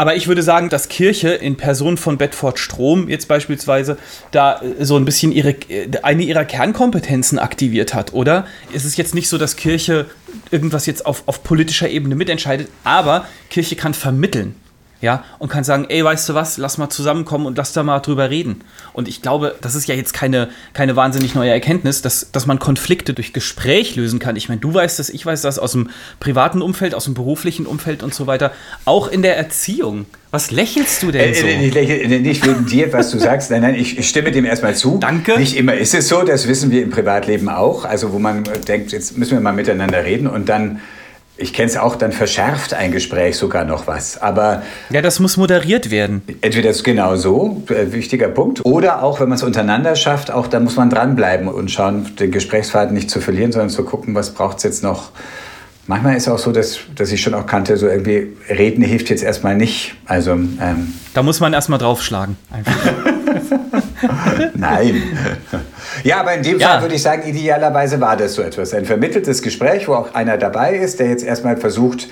Aber ich würde sagen, dass Kirche in Person von Bedford Strom jetzt beispielsweise da äh, so ein bisschen ihre, äh, eine ihrer Kernkompetenzen aktiviert hat, oder? Es ist jetzt nicht so, dass Kirche irgendwas jetzt auf, auf politischer Ebene mitentscheidet, aber Kirche kann vermitteln ja, und kann sagen, ey, weißt du was, lass mal zusammenkommen und lass da mal drüber reden. Und ich glaube, das ist ja jetzt keine, keine wahnsinnig neue Erkenntnis, dass, dass man Konflikte durch Gespräch lösen kann. Ich meine, du weißt das, ich weiß das aus dem privaten Umfeld, aus dem beruflichen Umfeld und so weiter. Auch in der Erziehung. Was lächelst du denn äh, so? Äh, ich lächle nicht wegen dir, was du sagst. Nein, nein, ich, ich stimme dem erstmal zu. Danke. Nicht immer ist es so, das wissen wir im Privatleben auch. Also wo man denkt, jetzt müssen wir mal miteinander reden und dann ich kenne es auch, dann verschärft ein Gespräch sogar noch was. Aber ja, das muss moderiert werden. Entweder ist genau so, äh, wichtiger Punkt. Oder auch, wenn man es untereinander schafft, auch da muss man dranbleiben und schauen, den Gesprächsfaden nicht zu verlieren, sondern zu gucken, was braucht es jetzt noch. Manchmal ist es auch so, dass, dass ich schon auch kannte, so irgendwie reden hilft jetzt erstmal nicht. Also, ähm, da muss man erstmal draufschlagen. Nein. Ja, aber in dem ja. Fall würde ich sagen, idealerweise war das so etwas. Ein vermitteltes Gespräch, wo auch einer dabei ist, der jetzt erstmal versucht,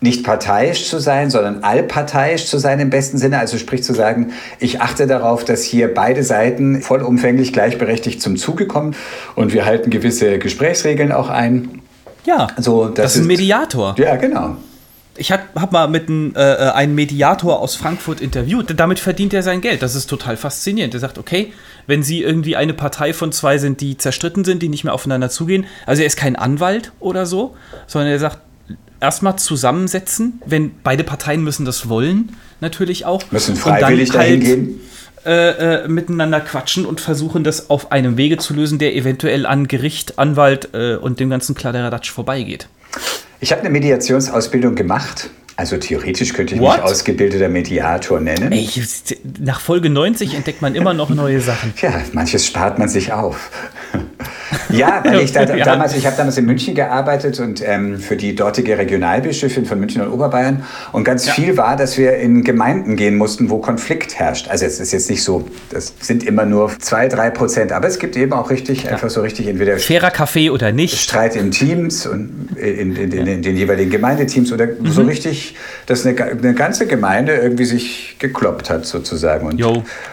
nicht parteiisch zu sein, sondern allparteiisch zu sein im besten Sinne. Also sprich zu sagen, ich achte darauf, dass hier beide Seiten vollumfänglich gleichberechtigt zum Zuge kommen und wir halten gewisse Gesprächsregeln auch ein. Ja, so, das, das ist ein Mediator. Ja, genau. Ich habe hab mal mit ein, äh, äh, einen Mediator aus Frankfurt interviewt. Damit verdient er sein Geld. Das ist total faszinierend. Er sagt, okay, wenn Sie irgendwie eine Partei von zwei sind, die zerstritten sind, die nicht mehr aufeinander zugehen. Also er ist kein Anwalt oder so, sondern er sagt, erstmal zusammensetzen, wenn beide Parteien müssen das wollen, natürlich auch. Müssen freiwillig halt, dahin gehen. Äh, äh, miteinander quatschen und versuchen, das auf einem Wege zu lösen, der eventuell an Gericht, Anwalt äh, und dem ganzen Kladderadatsch vorbeigeht. Ich habe eine Mediationsausbildung gemacht. Also theoretisch könnte ich What? mich ausgebildeter Mediator nennen. Ey, nach Folge 90 entdeckt man immer noch neue Sachen. Ja, manches spart man sich auf. Ja, weil ich da, ja. damals, ich habe damals in München gearbeitet und ähm, für die dortige Regionalbischöfin von München und Oberbayern. Und ganz ja. viel war, dass wir in Gemeinden gehen mussten, wo Konflikt herrscht. Also es ist jetzt nicht so, das sind immer nur zwei, drei Prozent, aber es gibt eben auch richtig, ja. einfach so richtig entweder fairer Kaffee oder nicht. Streit in Teams und in, in, in, in den jeweiligen Gemeindeteams oder mhm. so richtig, dass eine, eine, ganze Gemeinde irgendwie sich gekloppt hat sozusagen. Und,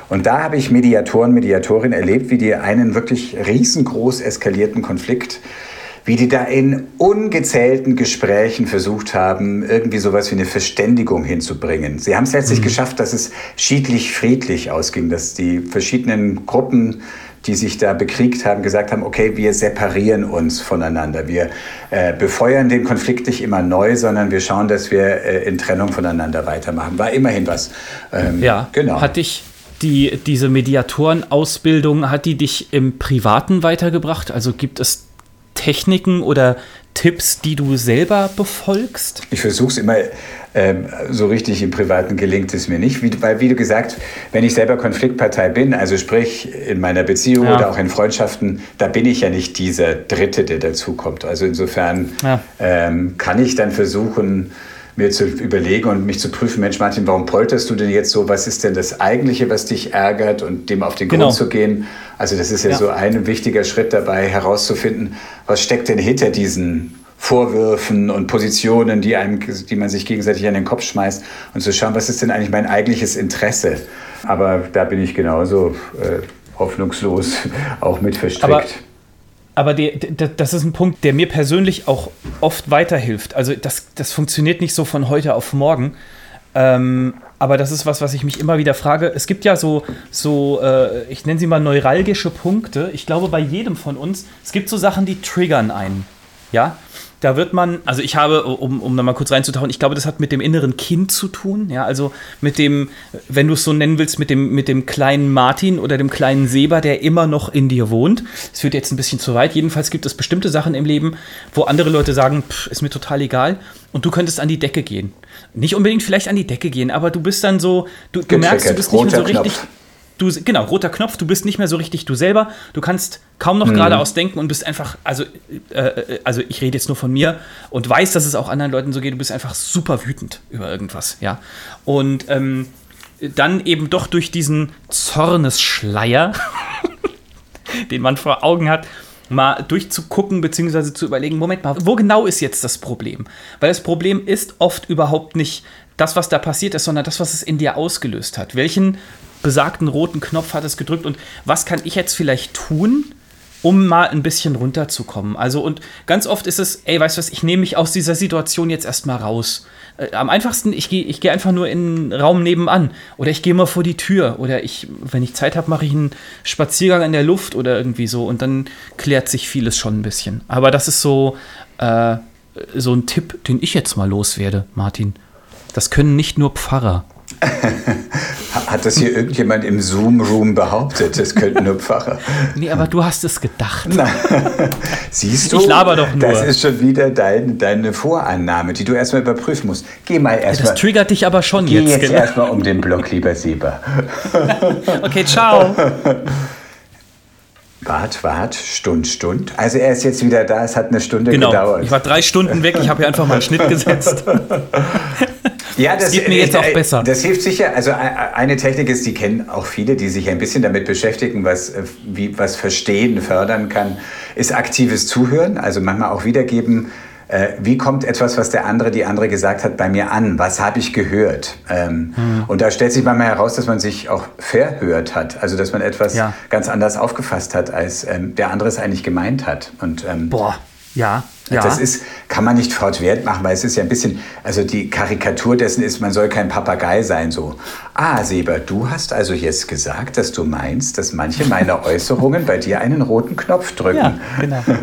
und da habe ich Mediatoren, Mediatorinnen erlebt, wie die einen wirklich riesengroß eskalierten Konflikt, wie die da in ungezählten Gesprächen versucht haben, irgendwie sowas wie eine Verständigung hinzubringen. Sie haben es letztlich mhm. geschafft, dass es schiedlich friedlich ausging, dass die verschiedenen Gruppen die sich da bekriegt haben, gesagt haben, okay, wir separieren uns voneinander. Wir äh, befeuern den Konflikt nicht immer neu, sondern wir schauen, dass wir äh, in Trennung voneinander weitermachen. War immerhin was. Ähm, ja, genau. Hat dich die, diese Mediatorenausbildung, hat die dich im Privaten weitergebracht? Also gibt es Techniken oder Tipps, die du selber befolgst? Ich versuche es immer ähm, so richtig im Privaten gelingt es mir nicht, wie, weil wie du gesagt, wenn ich selber Konfliktpartei bin, also sprich in meiner Beziehung ja. oder auch in Freundschaften, da bin ich ja nicht dieser Dritte, der dazukommt. Also insofern ja. ähm, kann ich dann versuchen, mir zu überlegen und mich zu prüfen, Mensch Martin, warum polterst du denn jetzt so? Was ist denn das Eigentliche, was dich ärgert und dem auf den genau. Grund zu gehen? Also das ist ja, ja, so ein wichtiger Schritt dabei, herauszufinden, was steckt denn hinter diesen Vorwürfen und Positionen, die, einem, die man sich gegenseitig an den Kopf schmeißt und zu schauen, was ist denn eigentlich mein eigentliches Interesse? Aber da bin ich genauso äh, hoffnungslos auch mit verstrickt. Aber, aber die, die, das ist ein Punkt, der mir persönlich auch oft weiterhilft. Also das, das funktioniert nicht so von heute auf morgen. Ähm, aber das ist was, was ich mich immer wieder frage. Es gibt ja so, so äh, ich nenne sie mal neuralgische Punkte. Ich glaube, bei jedem von uns, es gibt so Sachen, die triggern einen. Ja, da wird man, also ich habe, um, um da mal kurz reinzutauchen, ich glaube, das hat mit dem inneren Kind zu tun, ja, also mit dem, wenn du es so nennen willst, mit dem, mit dem kleinen Martin oder dem kleinen Seba, der immer noch in dir wohnt. Es führt jetzt ein bisschen zu weit. Jedenfalls gibt es bestimmte Sachen im Leben, wo andere Leute sagen, pff, ist mir total egal und du könntest an die Decke gehen. Nicht unbedingt vielleicht an die Decke gehen, aber du bist dann so, du, du merkst, du bist nicht mehr so richtig. Knopf du, genau, roter Knopf, du bist nicht mehr so richtig du selber, du kannst kaum noch mhm. geradeaus denken und bist einfach, also, äh, äh, also ich rede jetzt nur von mir und weiß, dass es auch anderen Leuten so geht, du bist einfach super wütend über irgendwas, ja. Und ähm, dann eben doch durch diesen Zornesschleier, den man vor Augen hat, mal durchzugucken bzw. zu überlegen, Moment mal, wo genau ist jetzt das Problem? Weil das Problem ist oft überhaupt nicht das, was da passiert ist, sondern das, was es in dir ausgelöst hat. Welchen besagten roten Knopf hat es gedrückt und was kann ich jetzt vielleicht tun, um mal ein bisschen runterzukommen. Also und ganz oft ist es, ey, weißt du was, ich nehme mich aus dieser Situation jetzt erstmal raus. Äh, am einfachsten, ich gehe ich geh einfach nur in den Raum nebenan oder ich gehe mal vor die Tür oder ich, wenn ich Zeit habe, mache ich einen Spaziergang in der Luft oder irgendwie so und dann klärt sich vieles schon ein bisschen. Aber das ist so, äh, so ein Tipp, den ich jetzt mal loswerde, Martin. Das können nicht nur Pfarrer. Hat das hier irgendjemand im Zoom-Room behauptet? Das könnten nur Pfarrer. Nee, aber du hast es gedacht. Na, siehst du? Ich laber doch nur. Das ist schon wieder dein, deine Vorannahme, die du erstmal überprüfen musst. Geh mal erstmal. Das triggert dich aber schon geh jetzt. Geh jetzt genau. erstmal um den Block, lieber Sieber. okay, ciao. Wart, wart, Stund, Stund. Also er ist jetzt wieder da, es hat eine Stunde genau. gedauert. Ich war drei Stunden weg, ich habe hier einfach mal einen Schnitt gesetzt. Ja, das, das geht mir jetzt auch besser. Das hilft sicher. Also eine Technik ist, die kennen auch viele, die sich ein bisschen damit beschäftigen, was, äh, wie, was Verstehen fördern kann, ist aktives Zuhören. Also manchmal auch wiedergeben, äh, wie kommt etwas, was der andere, die andere gesagt hat, bei mir an? Was habe ich gehört? Ähm, hm. Und da stellt sich manchmal heraus, dass man sich auch verhört hat. Also dass man etwas ja. ganz anders aufgefasst hat, als ähm, der andere es eigentlich gemeint hat. Und, ähm, Boah, ja. Ja. Das ist, kann man nicht fortwährend machen, weil es ist ja ein bisschen, also die Karikatur dessen ist, man soll kein Papagei sein, so. Ah, Seber, du hast also jetzt gesagt, dass du meinst, dass manche meiner Äußerungen bei dir einen roten Knopf drücken. Ja, genau. ja!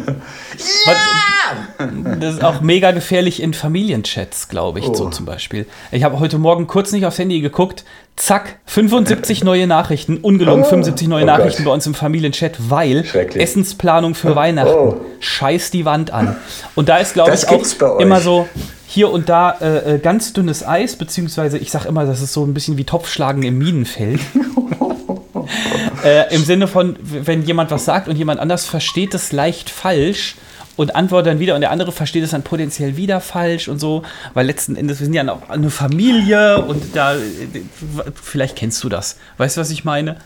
Das ist auch mega gefährlich in Familienchats, glaube ich, oh. so zum Beispiel. Ich habe heute Morgen kurz nicht aufs Handy geguckt, zack, 75 neue Nachrichten, ungelogen oh, 75 neue oh Nachrichten Gott. bei uns im Familienchat, weil Essensplanung für oh. Weihnachten. Scheiß die Wand an. Und da ist, glaube ich, auch immer so hier und da äh, äh, ganz dünnes Eis, beziehungsweise ich sage immer, das ist so ein bisschen wie Topfschlagen im Minenfeld. äh, Im Sinne von, wenn jemand was sagt und jemand anders versteht es leicht falsch, und antwortet dann wieder und der andere versteht es dann potenziell wieder falsch und so, weil letzten Endes, wir sind ja auch eine Familie und da, vielleicht kennst du das. Weißt du, was ich meine?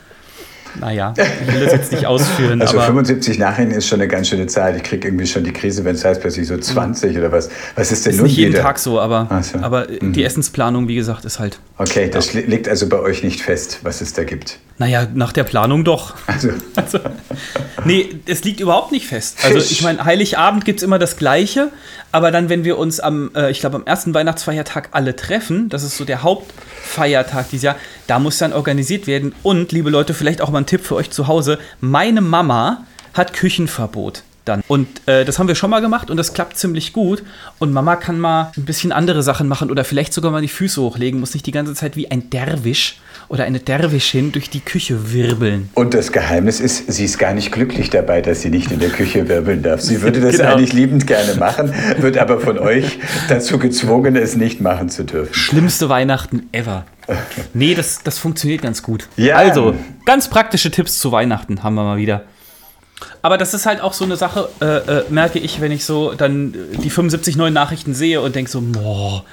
Naja, ich will das jetzt nicht ausführen. Also 75 Nachrichten ist schon eine ganz schöne Zahl. Ich kriege irgendwie schon die Krise, wenn es heißt plötzlich so 20 mhm. oder was. Was ist denn ist nun nicht jeden jeder? Tag so, aber, so. aber mhm. die Essensplanung, wie gesagt, ist halt. Okay, das ja. liegt also bei euch nicht fest, was es da gibt. Naja, nach der Planung doch. Also. also nee, es liegt überhaupt nicht fest. Also ich meine, Heiligabend gibt es immer das Gleiche, aber dann, wenn wir uns am, äh, ich glaube, am ersten Weihnachtsfeiertag alle treffen, das ist so der Hauptfeiertag dieses Jahr, da muss dann organisiert werden und, liebe Leute, vielleicht auch mal mal ein Tipp für euch zu Hause. Meine Mama hat Küchenverbot dann. Und äh, das haben wir schon mal gemacht und das klappt ziemlich gut. Und Mama kann mal ein bisschen andere Sachen machen oder vielleicht sogar mal die Füße hochlegen, muss nicht die ganze Zeit wie ein Derwisch oder eine Derwischin durch die Küche wirbeln. Und das Geheimnis ist, sie ist gar nicht glücklich dabei, dass sie nicht in der Küche wirbeln darf. Sie würde das genau. eigentlich liebend gerne machen, wird aber von euch dazu gezwungen, es nicht machen zu dürfen. Schlimmste Weihnachten ever. Nee, das, das funktioniert ganz gut. Ja. Also, ganz praktische Tipps zu Weihnachten haben wir mal wieder. Aber das ist halt auch so eine Sache, äh, äh, merke ich, wenn ich so dann die 75 neuen Nachrichten sehe und denke so, boah,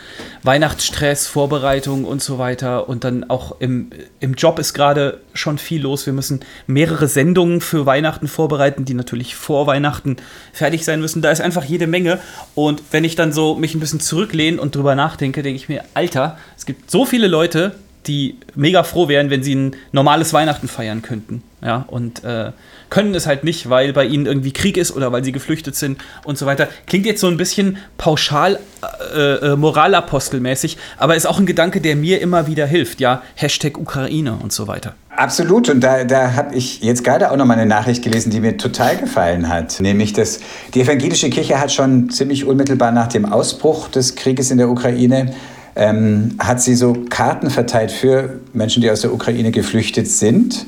Weihnachtsstress, Vorbereitung und so weiter. Und dann auch im, im Job ist gerade schon viel los. Wir müssen mehrere Sendungen für Weihnachten vorbereiten, die natürlich vor Weihnachten fertig sein müssen. Da ist einfach jede Menge. Und wenn ich dann so mich ein bisschen zurücklehne und drüber nachdenke, denke ich mir, Alter, es gibt so viele Leute, die mega froh wären, wenn sie ein normales Weihnachten feiern könnten. Ja, und äh, können es halt nicht, weil bei ihnen irgendwie Krieg ist oder weil sie geflüchtet sind und so weiter. Klingt jetzt so ein bisschen pauschal äh, äh, moralapostelmäßig, aber ist auch ein Gedanke, der mir immer wieder hilft. Ja, Hashtag Ukraine und so weiter. Absolut. Und da, da habe ich jetzt gerade auch noch mal eine Nachricht gelesen, die mir total gefallen hat. Nämlich, dass die evangelische Kirche hat schon ziemlich unmittelbar nach dem Ausbruch des Krieges in der Ukraine ähm, hat sie so Karten verteilt für Menschen, die aus der Ukraine geflüchtet sind.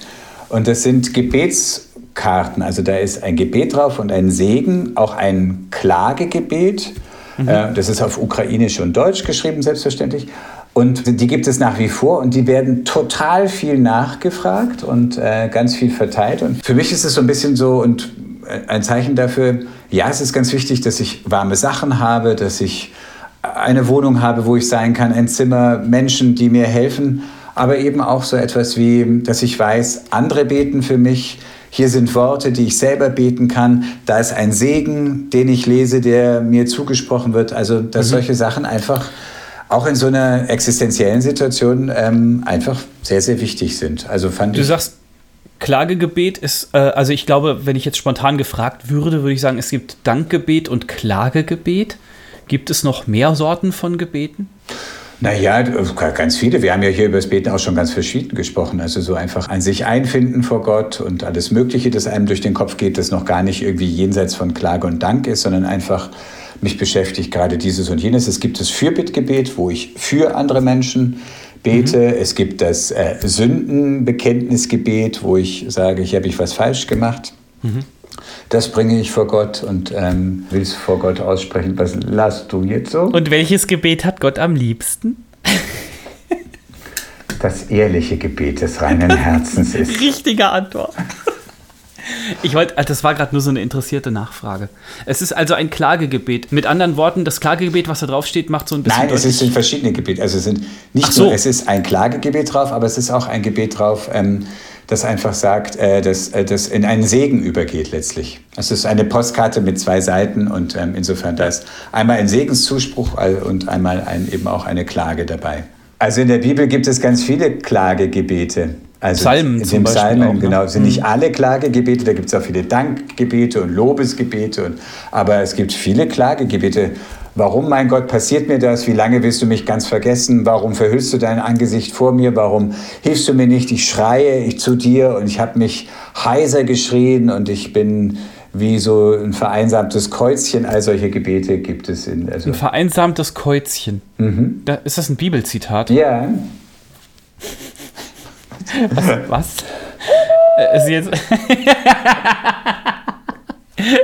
Und das sind Gebetskarten. Also da ist ein Gebet drauf und ein Segen, auch ein Klagegebet. Mhm. Äh, das ist auf Ukrainisch und Deutsch geschrieben, selbstverständlich. Und die gibt es nach wie vor und die werden total viel nachgefragt und äh, ganz viel verteilt. Und für mich ist es so ein bisschen so und äh, ein Zeichen dafür, ja, es ist ganz wichtig, dass ich warme Sachen habe, dass ich eine Wohnung habe, wo ich sein kann, ein Zimmer, Menschen, die mir helfen, aber eben auch so etwas wie, dass ich weiß, andere beten für mich. Hier sind Worte, die ich selber beten kann. Da ist ein Segen, den ich lese, der mir zugesprochen wird. Also, dass mhm. solche Sachen einfach auch in so einer existenziellen Situation ähm, einfach sehr, sehr wichtig sind. Also fand du ich. sagst, Klagegebet ist, äh, also ich glaube, wenn ich jetzt spontan gefragt würde, würde ich sagen, es gibt Dankgebet und Klagegebet. Gibt es noch mehr Sorten von Gebeten? Naja, ganz viele. Wir haben ja hier über das Beten auch schon ganz verschieden gesprochen. Also so einfach an sich einfinden vor Gott und alles Mögliche, das einem durch den Kopf geht, das noch gar nicht irgendwie jenseits von Klage und Dank ist, sondern einfach mich beschäftigt gerade dieses und jenes. Es gibt das Fürbittgebet, wo ich für andere Menschen bete. Mhm. Es gibt das äh, Sündenbekenntnisgebet, wo ich sage, hier habe ich was falsch gemacht. Mhm. Das bringe ich vor Gott und ähm, will es vor Gott aussprechen. Was lasst du jetzt so? Und welches Gebet hat Gott am liebsten? Das ehrliche Gebet des reinen Herzens ist. Richtige Antwort. Ich wollte, also das war gerade nur so eine interessierte Nachfrage. Es ist also ein Klagegebet. Mit anderen Worten, das Klagegebet, was da drauf steht, macht so ein bisschen. Nein, es sind verschiedene Gebete. Also es sind nicht so. nur, es ist ein Klagegebet drauf, aber es ist auch ein Gebet drauf, ähm, das einfach sagt, äh, dass äh, das in einen Segen übergeht letztlich. Es ist eine Postkarte mit zwei Seiten und ähm, insofern da ist einmal ein Segenszuspruch und einmal ein, eben auch eine Klage dabei. Also in der Bibel gibt es ganz viele Klagegebete. Also Psalmen in den Psalmen, auch, ne? genau, sind nicht mhm. alle Klagegebete, da gibt es auch viele Dankgebete und Lobesgebete, und, aber es gibt viele Klagegebete. Warum, mein Gott, passiert mir das? Wie lange willst du mich ganz vergessen? Warum verhüllst du dein Angesicht vor mir? Warum hilfst du mir nicht? Ich schreie ich zu dir und ich habe mich heiser geschrien und ich bin wie so ein vereinsamtes Kreuzchen. All solche Gebete gibt es in. Also ein vereinsamtes Kreuzchen. Mhm. Da, ist das ein Bibelzitat? Ja. was? was? Äh, jetzt.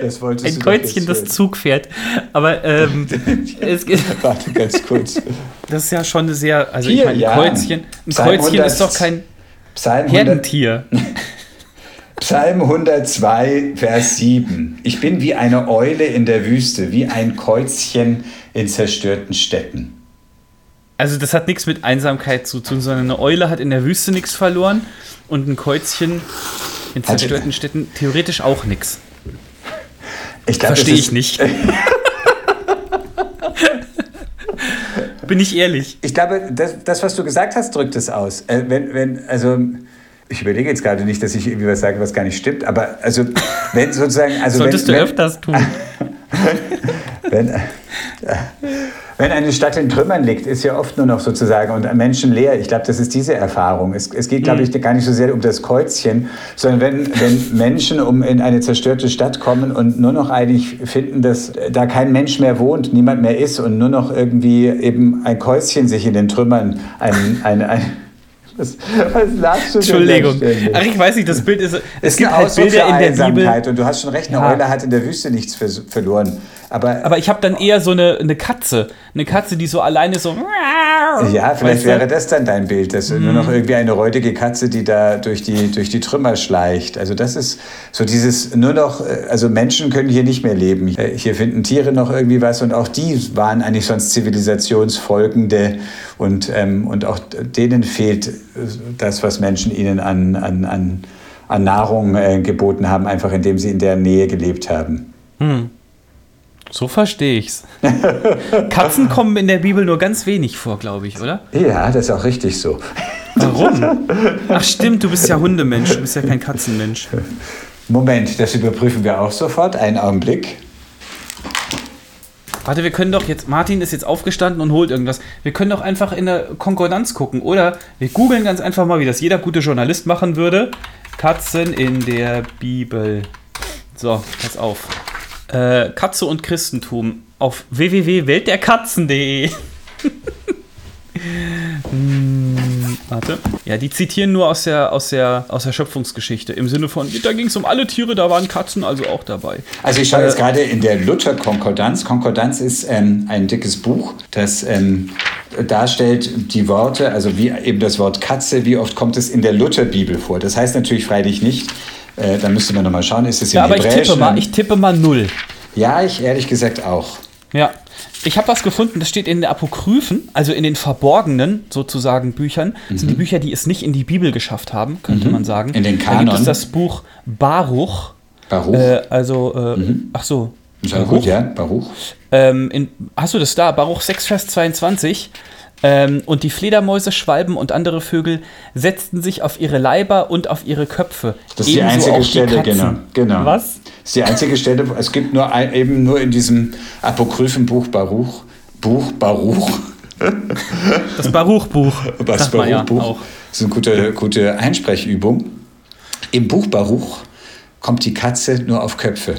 Das wolltest ein Kreuzchen, das Zug fährt. Aber ähm, es geht. Warte ganz kurz. Das ist ja schon sehr. Also, Hier, ich meine, ein ja. Kreuzchen. Ein Psalm Kreuzchen 100, ist doch kein Psalm Herdentier. Psalm 102, Vers 7. Ich bin wie eine Eule in der Wüste, wie ein Kreuzchen in zerstörten Städten. Also, das hat nichts mit Einsamkeit zu tun, sondern eine Eule hat in der Wüste nichts verloren und ein Kreuzchen in zerstörten Städten theoretisch auch nichts. Verstehe ich nicht. Bin ich ehrlich. Ich glaube, das, das, was du gesagt hast, drückt es aus. Äh, wenn, wenn, also, ich überlege jetzt gerade nicht, dass ich irgendwie was sage, was gar nicht stimmt, aber also, wenn sozusagen. Also Solltest wenn, du öfters tun. wenn, Wenn eine Stadt in Trümmern liegt, ist ja oft nur noch sozusagen und Menschen leer. Ich glaube, das ist diese Erfahrung. Es, es geht, glaube ich, gar nicht so sehr um das Kreuzchen, sondern wenn, wenn Menschen um in eine zerstörte Stadt kommen und nur noch eigentlich finden, dass da kein Mensch mehr wohnt, niemand mehr ist und nur noch irgendwie eben ein Käuschen sich in den Trümmern ein, ein, ein was, was lachst du Entschuldigung. Ach, ich weiß nicht, das Bild ist. Es, es gibt halt Bilder in der Bibel. Und du hast schon recht, eine ja. Eule hat in der Wüste nichts verloren. Aber, aber ich habe dann eher so eine, eine Katze. Eine Katze, die so alleine so. Ja, vielleicht wäre das dann dein Bild. Das ist mm. nur noch mhm. irgendwie eine räudige Katze, die da durch die, durch die Trümmer schleicht. Also, das ist so dieses nur noch. Also, Menschen können hier nicht mehr leben. Hier finden Tiere noch irgendwie was. Und auch die waren eigentlich sonst Zivilisationsfolgende. Und, ähm, und auch denen fehlt das, was Menschen ihnen an, an, an, an Nahrung äh, geboten haben, einfach indem sie in der Nähe gelebt haben. Hm. So verstehe ich's. Katzen kommen in der Bibel nur ganz wenig vor, glaube ich, oder? Ja, das ist auch richtig so. Warum? Ach stimmt, du bist ja Hundemensch, du bist ja kein Katzenmensch. Moment, das überprüfen wir auch sofort. Einen Augenblick. Warte, wir können doch jetzt, Martin ist jetzt aufgestanden und holt irgendwas. Wir können doch einfach in der Konkordanz gucken. Oder wir googeln ganz einfach mal, wie das jeder gute Journalist machen würde. Katzen in der Bibel. So, pass auf äh, Katze und Christentum auf www.weltderkatzen.de. hm, warte. Ja, die zitieren nur aus der, aus der, aus der Schöpfungsgeschichte. Im Sinne von, da ging es um alle Tiere, da waren Katzen also auch dabei. Also ich schaue äh, jetzt gerade in der Luther-Konkordanz. Konkordanz ist ähm, ein dickes Buch, das ähm, darstellt die Worte, also wie eben das Wort Katze, wie oft kommt es in der Luther-Bibel vor. Das heißt natürlich freilich nicht, äh, da müsste man nochmal schauen, ist es ja, aber ich tippe, mal, ich tippe mal null. Ja, ich ehrlich gesagt auch. Ja. Ich habe was gefunden, das steht in den Apokryphen, also in den verborgenen sozusagen Büchern. Mhm. sind die Bücher, die es nicht in die Bibel geschafft haben, könnte mhm. man sagen. In den Kanon. Da gibt es das Buch Baruch. Baruch. Äh, also, äh, mhm. ach so. Ja, gut, ja, Baruch. Ähm, in, hast du das da? Baruch 6, Vers 22. Ähm, und die Fledermäuse, Schwalben und andere Vögel setzten sich auf ihre Leiber und auf ihre Köpfe. Das ist die einzige Stelle, die genau, genau. Was? Das ist die einzige Stelle, es gibt nur ein, eben nur in diesem Apokryphenbuch Baruch, Buch Baruch. Das Baruchbuch. Das Baruchbuch. Ja das ist eine gute, gute Einsprechübung. Im Buch Baruch kommt die Katze nur auf Köpfe.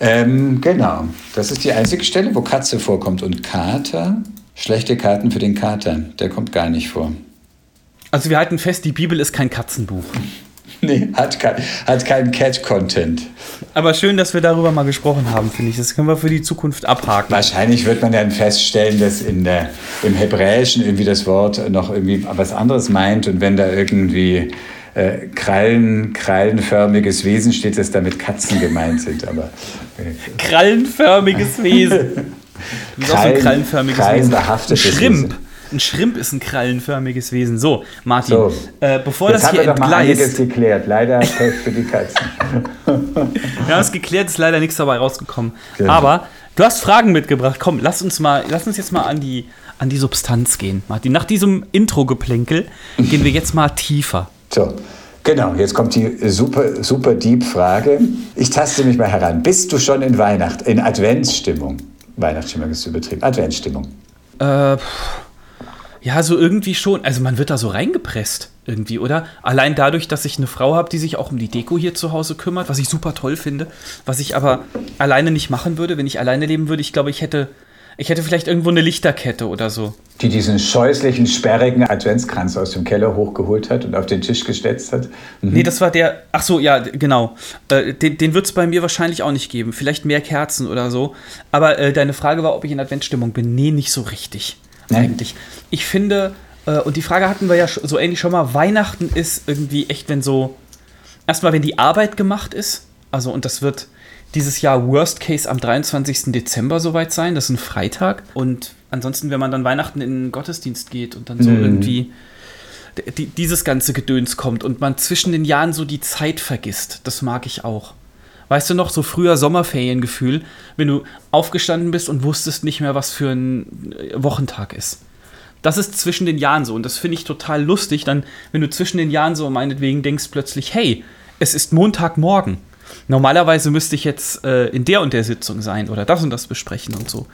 Ähm, genau, das ist die einzige Stelle, wo Katze vorkommt. Und Kater Schlechte Karten für den Kater, der kommt gar nicht vor. Also wir halten fest, die Bibel ist kein Katzenbuch. nee, hat, kein, hat keinen Cat-Content. Aber schön, dass wir darüber mal gesprochen haben, finde ich. Das können wir für die Zukunft abhaken. Wahrscheinlich wird man dann feststellen, dass in der, im Hebräischen irgendwie das Wort noch irgendwie was anderes meint und wenn da irgendwie äh, Krallen, krallenförmiges Wesen steht, dass damit Katzen gemeint sind. Aber, äh. Krallenförmiges Wesen. Du bist auch so ein krallenförmiges Wesen. Ein Schrimp. Ein Schrimp ist ein krallenförmiges Wesen. So, Martin, so, äh, bevor das hier entgleist. geklärt. Leider für die Katzen. Wir haben es geklärt, ist leider nichts dabei rausgekommen. Genau. Aber du hast Fragen mitgebracht. Komm, lass uns mal, lass uns jetzt mal an die, an die Substanz gehen, Martin. Nach diesem Intro-Geplänkel gehen wir jetzt mal tiefer. So. Genau, jetzt kommt die super, super Deep-Frage. Ich taste mich mal heran. Bist du schon in Weihnacht, in Adventsstimmung? Weihnachtsstimmung ist übertrieben. Adventsstimmung. Äh, ja, so irgendwie schon. Also man wird da so reingepresst irgendwie, oder? Allein dadurch, dass ich eine Frau habe, die sich auch um die Deko hier zu Hause kümmert, was ich super toll finde, was ich aber alleine nicht machen würde, wenn ich alleine leben würde. Ich glaube, ich hätte ich hätte vielleicht irgendwo eine Lichterkette oder so. Die diesen scheußlichen, sperrigen Adventskranz aus dem Keller hochgeholt hat und auf den Tisch gesetzt hat. Mhm. Nee, das war der. Ach so, ja, genau. Äh, den den wird es bei mir wahrscheinlich auch nicht geben. Vielleicht mehr Kerzen oder so. Aber äh, deine Frage war, ob ich in Adventsstimmung bin. Nee, nicht so richtig. Nee. Eigentlich. Ich finde, äh, und die Frage hatten wir ja so ähnlich schon mal: Weihnachten ist irgendwie echt, wenn so. Erstmal, wenn die Arbeit gemacht ist. Also, und das wird dieses Jahr Worst Case am 23. Dezember soweit sein. Das ist ein Freitag. Und ansonsten, wenn man dann Weihnachten in den Gottesdienst geht und dann so mhm. irgendwie die, dieses ganze Gedöns kommt und man zwischen den Jahren so die Zeit vergisst, das mag ich auch. Weißt du noch, so früher Sommerferiengefühl, wenn du aufgestanden bist und wusstest nicht mehr, was für ein Wochentag ist. Das ist zwischen den Jahren so und das finde ich total lustig, dann, wenn du zwischen den Jahren so meinetwegen denkst plötzlich, hey, es ist Montagmorgen normalerweise müsste ich jetzt äh, in der und der Sitzung sein oder das und das besprechen und so.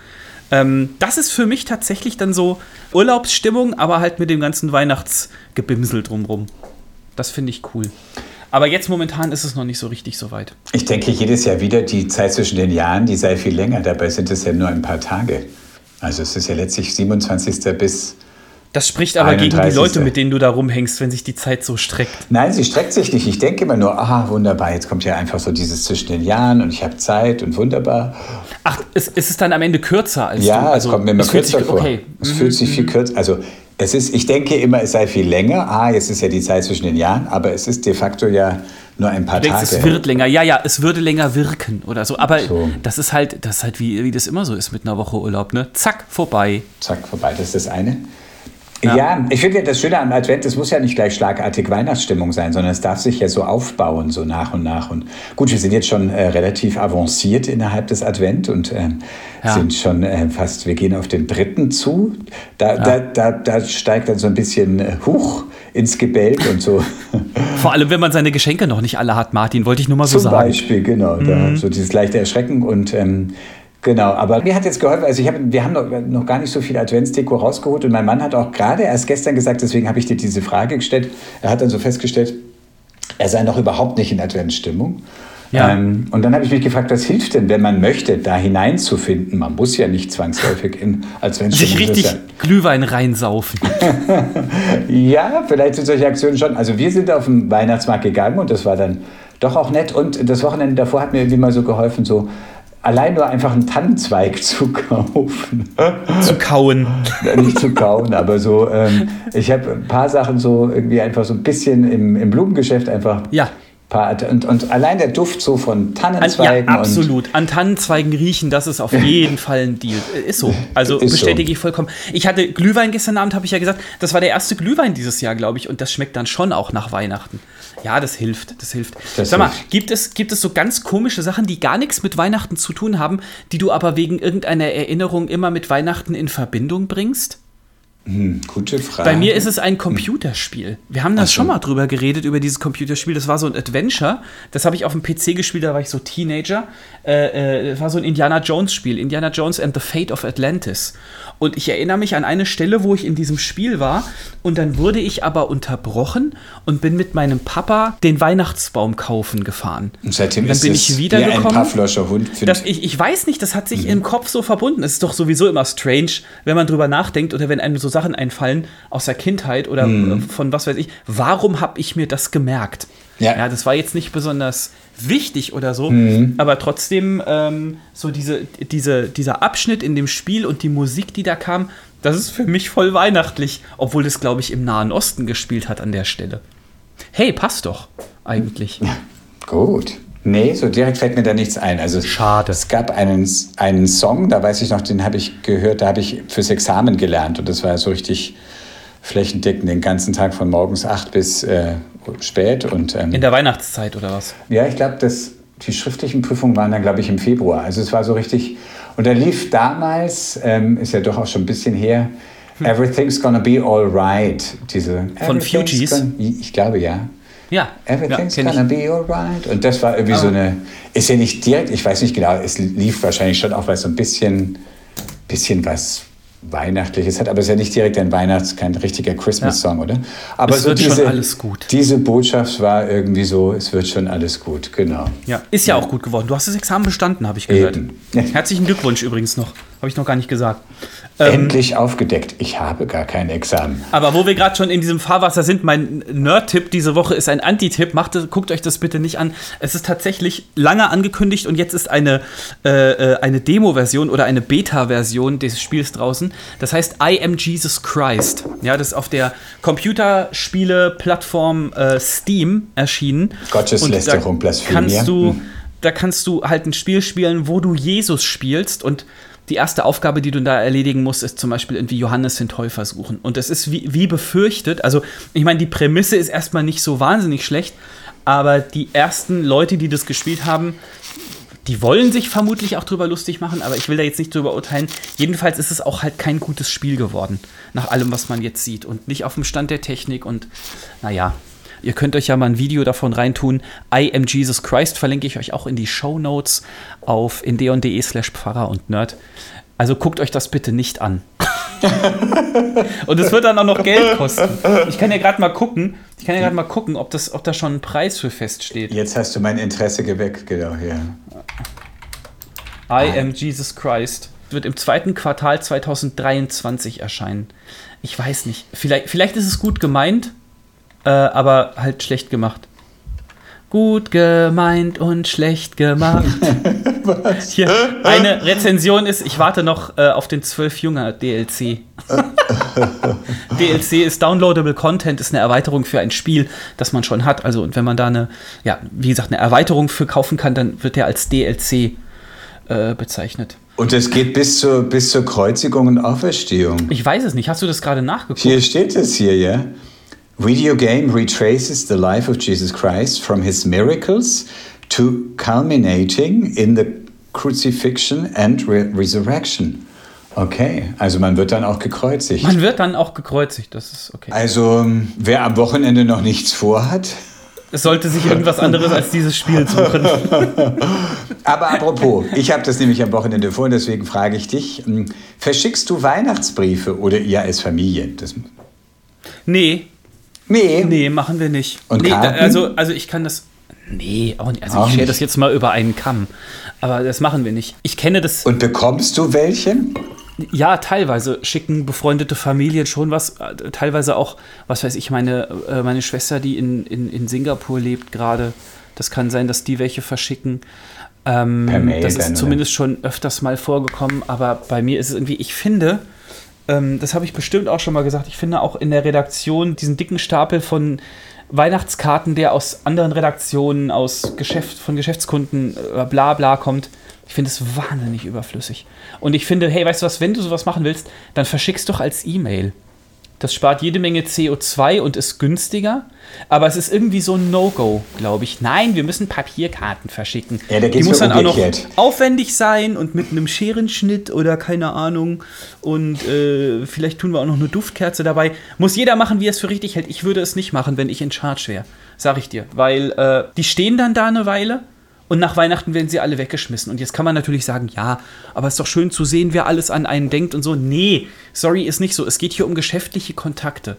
Ähm, das ist für mich tatsächlich dann so Urlaubsstimmung, aber halt mit dem ganzen Weihnachtsgebimsel drumrum. Das finde ich cool. Aber jetzt momentan ist es noch nicht so richtig so weit. Ich denke jedes Jahr wieder, die Zeit zwischen den Jahren, die sei viel länger. Dabei sind es ja nur ein paar Tage. Also es ist ja letztlich 27. bis das spricht aber 31. gegen die Leute, mit denen du da rumhängst, wenn sich die Zeit so streckt. Nein, sie streckt sich nicht. Ich denke immer nur, aha, wunderbar, jetzt kommt ja einfach so dieses zwischen den Jahren und ich habe Zeit und wunderbar. Ach, ist, ist es dann am Ende kürzer als ja, du? Ja, also, es kommt mir immer kürzer sich, vor. Okay. Es mhm. fühlt sich viel mhm. kürzer. Also es ist, ich denke immer, es sei viel länger. Ah, jetzt ist ja die Zeit zwischen den Jahren, aber es ist de facto ja nur ein paar du denkst, Tage. Es wird länger, ja, ja, es würde länger wirken oder so. Aber so. das ist halt, das ist halt wie, wie das immer so ist mit einer Woche Urlaub, ne? Zack, vorbei. Zack, vorbei, das ist das eine. Ja, ja ich finde ja das Schöne am Advent, es muss ja nicht gleich schlagartig Weihnachtsstimmung sein, sondern es darf sich ja so aufbauen, so nach und nach. Und gut, wir sind jetzt schon äh, relativ avanciert innerhalb des Advent und äh, ja. sind schon äh, fast, wir gehen auf den dritten zu. Da, ja. da, da, da steigt dann so ein bisschen äh, Huch ins Gebälk und so. Vor allem, wenn man seine Geschenke noch nicht alle hat, Martin, wollte ich nur mal so Zum sagen. Zum Beispiel, genau. Mhm. Da, so dieses leichte Erschrecken und ähm, Genau, aber mir hat jetzt geholfen, also ich hab, wir haben noch, noch gar nicht so viel Adventsdeko rausgeholt und mein Mann hat auch gerade erst gestern gesagt, deswegen habe ich dir diese Frage gestellt. Er hat dann so festgestellt, er sei noch überhaupt nicht in Adventsstimmung. Ja. Ähm, und dann habe ich mich gefragt, was hilft denn, wenn man möchte, da hineinzufinden? Man muss ja nicht zwangsläufig in Adventsstimmung Sich richtig sein. Glühwein reinsaufen. ja, vielleicht sind solche Aktionen schon. Also wir sind auf den Weihnachtsmarkt gegangen und das war dann doch auch nett. Und das Wochenende davor hat mir irgendwie mal so geholfen, so allein nur einfach einen Tannenzweig zu kaufen. Zu kauen. Nicht zu kauen, aber so, ähm, ich habe ein paar Sachen so irgendwie einfach so ein bisschen im, im Blumengeschäft einfach. Ja. Und, und allein der Duft so von Tannenzweigen. An, ja, absolut. An Tannenzweigen riechen, das ist auf jeden Fall ein Deal. Äh, ist so. Also ist bestätige so. ich vollkommen. Ich hatte Glühwein gestern Abend, habe ich ja gesagt. Das war der erste Glühwein dieses Jahr, glaube ich. Und das schmeckt dann schon auch nach Weihnachten. Ja, das hilft. Das hilft. Das Sag mal, hilft. Gibt, es, gibt es so ganz komische Sachen, die gar nichts mit Weihnachten zu tun haben, die du aber wegen irgendeiner Erinnerung immer mit Weihnachten in Verbindung bringst? Hm, gute Frage. Bei mir ist es ein Computerspiel. Wir haben da schon mal drüber geredet, über dieses Computerspiel. Das war so ein Adventure. Das habe ich auf dem PC gespielt, da war ich so Teenager. Äh, äh, das war so ein Indiana Jones-Spiel. Indiana Jones and the Fate of Atlantis. Und ich erinnere mich an eine Stelle, wo ich in diesem Spiel war. Und dann wurde ich aber unterbrochen und bin mit meinem Papa den Weihnachtsbaum kaufen gefahren. Und seitdem und dann ist bin ich wiedergekommen. Ein Pavloscher Hund. Das, ich, ich weiß nicht, das hat sich mhm. im Kopf so verbunden. Es ist doch sowieso immer strange, wenn man drüber nachdenkt oder wenn einem so Sachen einfallen aus der Kindheit oder mhm. von was weiß ich. Warum habe ich mir das gemerkt? Ja. ja, das war jetzt nicht besonders wichtig oder so, mhm. aber trotzdem ähm, so diese, diese, dieser Abschnitt in dem Spiel und die Musik, die da kam, das ist für mich voll weihnachtlich, obwohl das, glaube ich, im Nahen Osten gespielt hat an der Stelle. Hey, passt doch eigentlich. Ja, gut. Nee, so direkt fällt mir da nichts ein. Also Schade. Es gab einen, einen Song, da weiß ich noch, den habe ich gehört, da habe ich fürs Examen gelernt und das war so richtig flächendeckend den ganzen Tag von morgens acht bis äh, spät. Und, ähm, In der Weihnachtszeit oder was? Ja, ich glaube, die schriftlichen Prüfungen waren dann, glaube ich, im Februar. Also es war so richtig. Und da lief damals, ähm, ist ja doch auch schon ein bisschen her, hm. Everything's Gonna Be Alright. Diese Von Fugees? Ich glaube, ja. Ja. Everything's ja, gonna be alright. Und das war irgendwie oh. so eine, ist ja nicht direkt, ich weiß nicht genau, es lief wahrscheinlich schon auch, weil so ein bisschen, bisschen was Weihnachtliches hat, aber es ist ja nicht direkt ein Weihnachts-, kein richtiger Christmas-Song, ja. oder? Aber es so wird diese, schon alles gut. Diese Botschaft war irgendwie so, es wird schon alles gut, genau. Ja, ist ja, ja. auch gut geworden. Du hast das Examen bestanden, habe ich gehört. Eben. Herzlichen Glückwunsch übrigens noch, habe ich noch gar nicht gesagt. Ähm, Endlich aufgedeckt. Ich habe gar kein Examen. Aber wo wir gerade schon in diesem Fahrwasser sind, mein Nerd-Tipp diese Woche ist ein Anti-Tipp. guckt euch das bitte nicht an. Es ist tatsächlich lange angekündigt und jetzt ist eine, äh, äh eine Demo-Version oder eine Beta-Version des Spiels draußen. Das heißt I Am Jesus Christ. Ja, das ist auf der Computerspiele-Plattform äh, Steam erschienen. Gotteslästerung, Blasphemie. Kannst du, hm. Da kannst du halt ein Spiel spielen, wo du Jesus spielst und die erste Aufgabe, die du da erledigen musst, ist zum Beispiel irgendwie Johannes den Täufer suchen. Und das ist wie, wie befürchtet. Also, ich meine, die Prämisse ist erstmal nicht so wahnsinnig schlecht, aber die ersten Leute, die das gespielt haben, die wollen sich vermutlich auch drüber lustig machen, aber ich will da jetzt nicht drüber urteilen. Jedenfalls ist es auch halt kein gutes Spiel geworden, nach allem, was man jetzt sieht. Und nicht auf dem Stand der Technik und naja, Ihr könnt euch ja mal ein Video davon reintun. I am Jesus Christ verlinke ich euch auch in die Show Notes auf indeon.de slash Pfarrer und Nerd. Also guckt euch das bitte nicht an. und es wird dann auch noch Geld kosten. Ich kann ja gerade mal gucken, ich kann ja gerade mal gucken, ob, das, ob da schon ein Preis für feststeht. Jetzt hast du mein Interesse geweckt, genau, ja. I am Jesus Christ wird im zweiten Quartal 2023 erscheinen. Ich weiß nicht. Vielleicht, vielleicht ist es gut gemeint, äh, aber halt schlecht gemacht. Gut gemeint und schlecht gemacht. Hier, eine Rezension ist, ich warte noch äh, auf den 12 Junger DLC. DLC ist Downloadable Content, ist eine Erweiterung für ein Spiel, das man schon hat. Also, und wenn man da eine, ja, wie gesagt, eine Erweiterung für kaufen kann, dann wird der als DLC äh, bezeichnet. Und es geht bis zur, bis zur Kreuzigung und Auferstehung. Ich weiß es nicht. Hast du das gerade nachgeguckt? Hier steht es hier, ja. Video game retraces the life of Jesus Christ from his miracles to culminating in the crucifixion and re resurrection. Okay, also man wird dann auch gekreuzigt. Man wird dann auch gekreuzigt, das ist okay. Also wer am Wochenende noch nichts vorhat, es sollte sich irgendwas anderes als dieses Spiel suchen. Aber apropos, ich habe das nämlich am Wochenende vor und deswegen frage ich dich, hm, verschickst du Weihnachtsbriefe oder ihr als Familie? Das nee. Nee. Nee, machen wir nicht. Und nee, Karten? also, also ich kann das. Nee, auch nicht. Also Auch ich nicht. das jetzt mal über einen Kamm. Aber das machen wir nicht. Ich kenne das. Und bekommst du welche? Ja, teilweise schicken befreundete Familien schon was. äh, Teilweise auch, was weiß ich, meine, äh, meine Schwester, die in, in, in Singapur lebt gerade. Das kann sein, dass die welche verschicken. Ähm, Per Mail das ist zumindest schon öfters mal vorgekommen, aber bei mir ist es irgendwie, ich finde, ähm, das habe ich bestimmt auch schon mal gesagt, ich finde auch in der Redaktion diesen dicken Stapel von Weihnachtskarten, der aus anderen Redaktionen, aus Geschäft, von Geschäftskunden, äh, bla bla kommt, ich finde es wahnsinnig überflüssig. Und ich finde, hey, weißt du was, wenn du sowas machen willst, dann verschick's doch als E-Mail. Das spart jede Menge CO2 und ist günstiger, aber es ist irgendwie so ein No-Go, glaube ich. Nein, wir müssen Papierkarten verschicken. Ja, da geht's Die muss dann auch noch umgekehrt. aufwendig sein und mit einem Scherenschnitt oder keine Ahnung. Und äh, vielleicht tun wir auch noch eine Duftkerze dabei. Muss jeder machen, wie er es für richtig hält. Ich würde es nicht machen, wenn ich in Charge wäre. Sag ich dir. Weil äh, die stehen dann da eine Weile und nach Weihnachten werden sie alle weggeschmissen. Und jetzt kann man natürlich sagen, ja, aber es ist doch schön zu sehen, wer alles an einen denkt und so. Nee, sorry, ist nicht so. Es geht hier um geschäftliche Kontakte.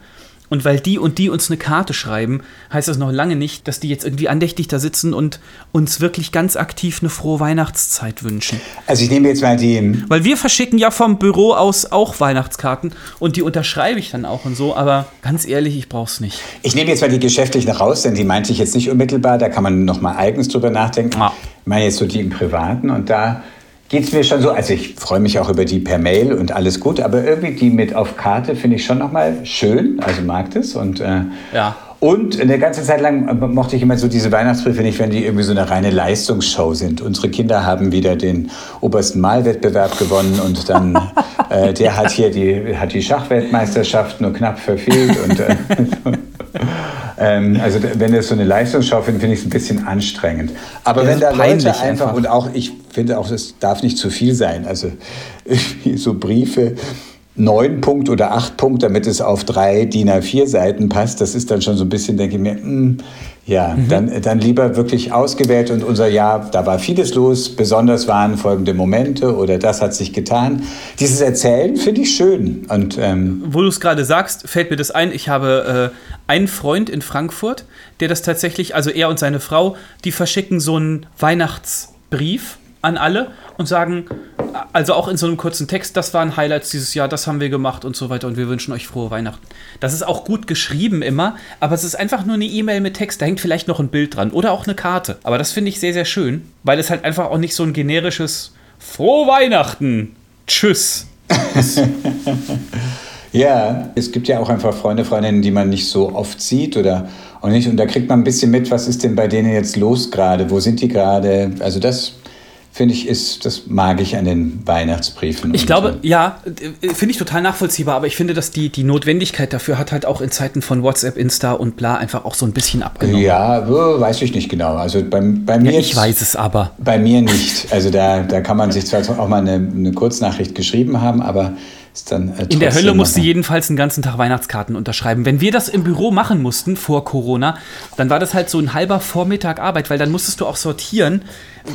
Und weil die und die uns eine Karte schreiben, heißt das noch lange nicht, dass die jetzt irgendwie andächtig da sitzen und uns wirklich ganz aktiv eine frohe Weihnachtszeit wünschen. Also ich nehme jetzt mal die. Weil wir verschicken ja vom Büro aus auch Weihnachtskarten und die unterschreibe ich dann auch und so, aber ganz ehrlich, ich brauch's nicht. Ich nehme jetzt mal die geschäftlichen raus, denn die meinte ich jetzt nicht unmittelbar. Da kann man noch mal eigens drüber nachdenken. Ja. Ich meine jetzt so die im Privaten und da geht es mir schon so. Also ich freue mich auch über die per Mail und alles gut, aber irgendwie die mit auf Karte finde ich schon noch mal schön. Also mag das und äh, Ja. Und eine ganze Zeit lang mochte ich immer so diese Weihnachtsbriefe nicht, wenn die irgendwie so eine reine Leistungsshow sind. Unsere Kinder haben wieder den obersten Malwettbewerb gewonnen und dann äh, der hat hier die, hat die Schachweltmeisterschaft nur knapp verfehlt. Und, äh, ähm, also wenn das so eine Leistungsschau finde, finde ich es ein bisschen anstrengend. Aber Ja, wenn das da Leute einfach, einfach. und auch ich finde auch, es darf nicht zu viel sein. Also so Briefe neun Punkt oder acht Punkt, damit es auf drei DIN A4 Seiten passt, das ist dann schon so ein bisschen, denke ich mir, hm, ja, Mhm. dann, dann lieber wirklich ausgewählt und unser Jahr, da war vieles los, besonders waren folgende Momente oder das hat sich getan. Dieses Erzählen finde ich schön und ähm, Wo du es gerade sagst, fällt mir das ein. Ich habe äh, einen Freund in Frankfurt, der das tatsächlich, also er und seine Frau, die verschicken so einen Weihnachtsbrief an alle und sagen, also auch in so einem kurzen Text, das waren Highlights dieses Jahr, das haben wir gemacht und so weiter und wir wünschen euch frohe Weihnachten. Das ist auch gut geschrieben immer, aber es ist einfach nur eine E-Mail mit Text, da hängt vielleicht noch ein Bild dran oder auch eine Karte. Aber das finde ich sehr, sehr schön, weil es halt einfach auch nicht so ein generisches Frohe Weihnachten, Tschüss. Ja, es gibt ja auch einfach Freunde, Freundinnen, die man nicht so oft sieht oder auch nicht. Und da kriegt man ein bisschen mit, was ist denn bei denen jetzt los gerade? Wo sind die gerade? Also das finde ich ist, das mag ich an den Weihnachtsbriefen. Ich glaube, äh, ja, äh, finde ich total nachvollziehbar, aber ich finde, dass die, die Notwendigkeit dafür hat halt auch in Zeiten von WhatsApp, Insta und bla einfach auch so ein bisschen abgenommen. Ja, weiß ich nicht genau. Also bei, bei mir Ja, ich weiß es aber. Bei mir nicht. Also da, da kann man sich zwar auch mal eine, eine Kurznachricht geschrieben haben, aber ist dann äh, In der Hölle musste jedenfalls einen ganzen Tag Weihnachtskarten unterschreiben. Wenn wir das im Büro machen mussten vor Corona, dann war das halt so ein halber Vormittag Arbeit, weil dann musstest du auch sortieren,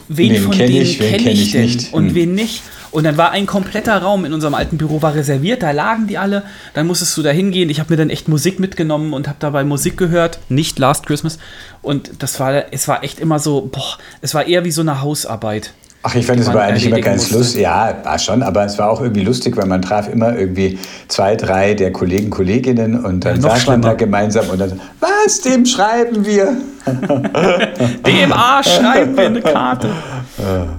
wen, Wen von kenn denen kenne kenn ich, ich denn nicht. und Hm. wen nicht. Und dann war ein kompletter Raum in unserem alten Büro war reserviert, da lagen die alle. Dann musstest du da hingehen. Ich habe mir dann echt Musik mitgenommen und habe dabei Musik gehört, nicht Last Christmas. Und das war, es war echt immer so, boah, es war eher wie so eine Hausarbeit. Ach, ich fand es aber eigentlich immer ganz lustig. Ja, war schon, aber es war auch irgendwie lustig, weil man traf immer irgendwie zwei, drei der Kollegen, Kolleginnen und dann ja, saß man da gemeinsam und dann, was, dem schreiben wir? dem Arsch schreiben wir eine Karte.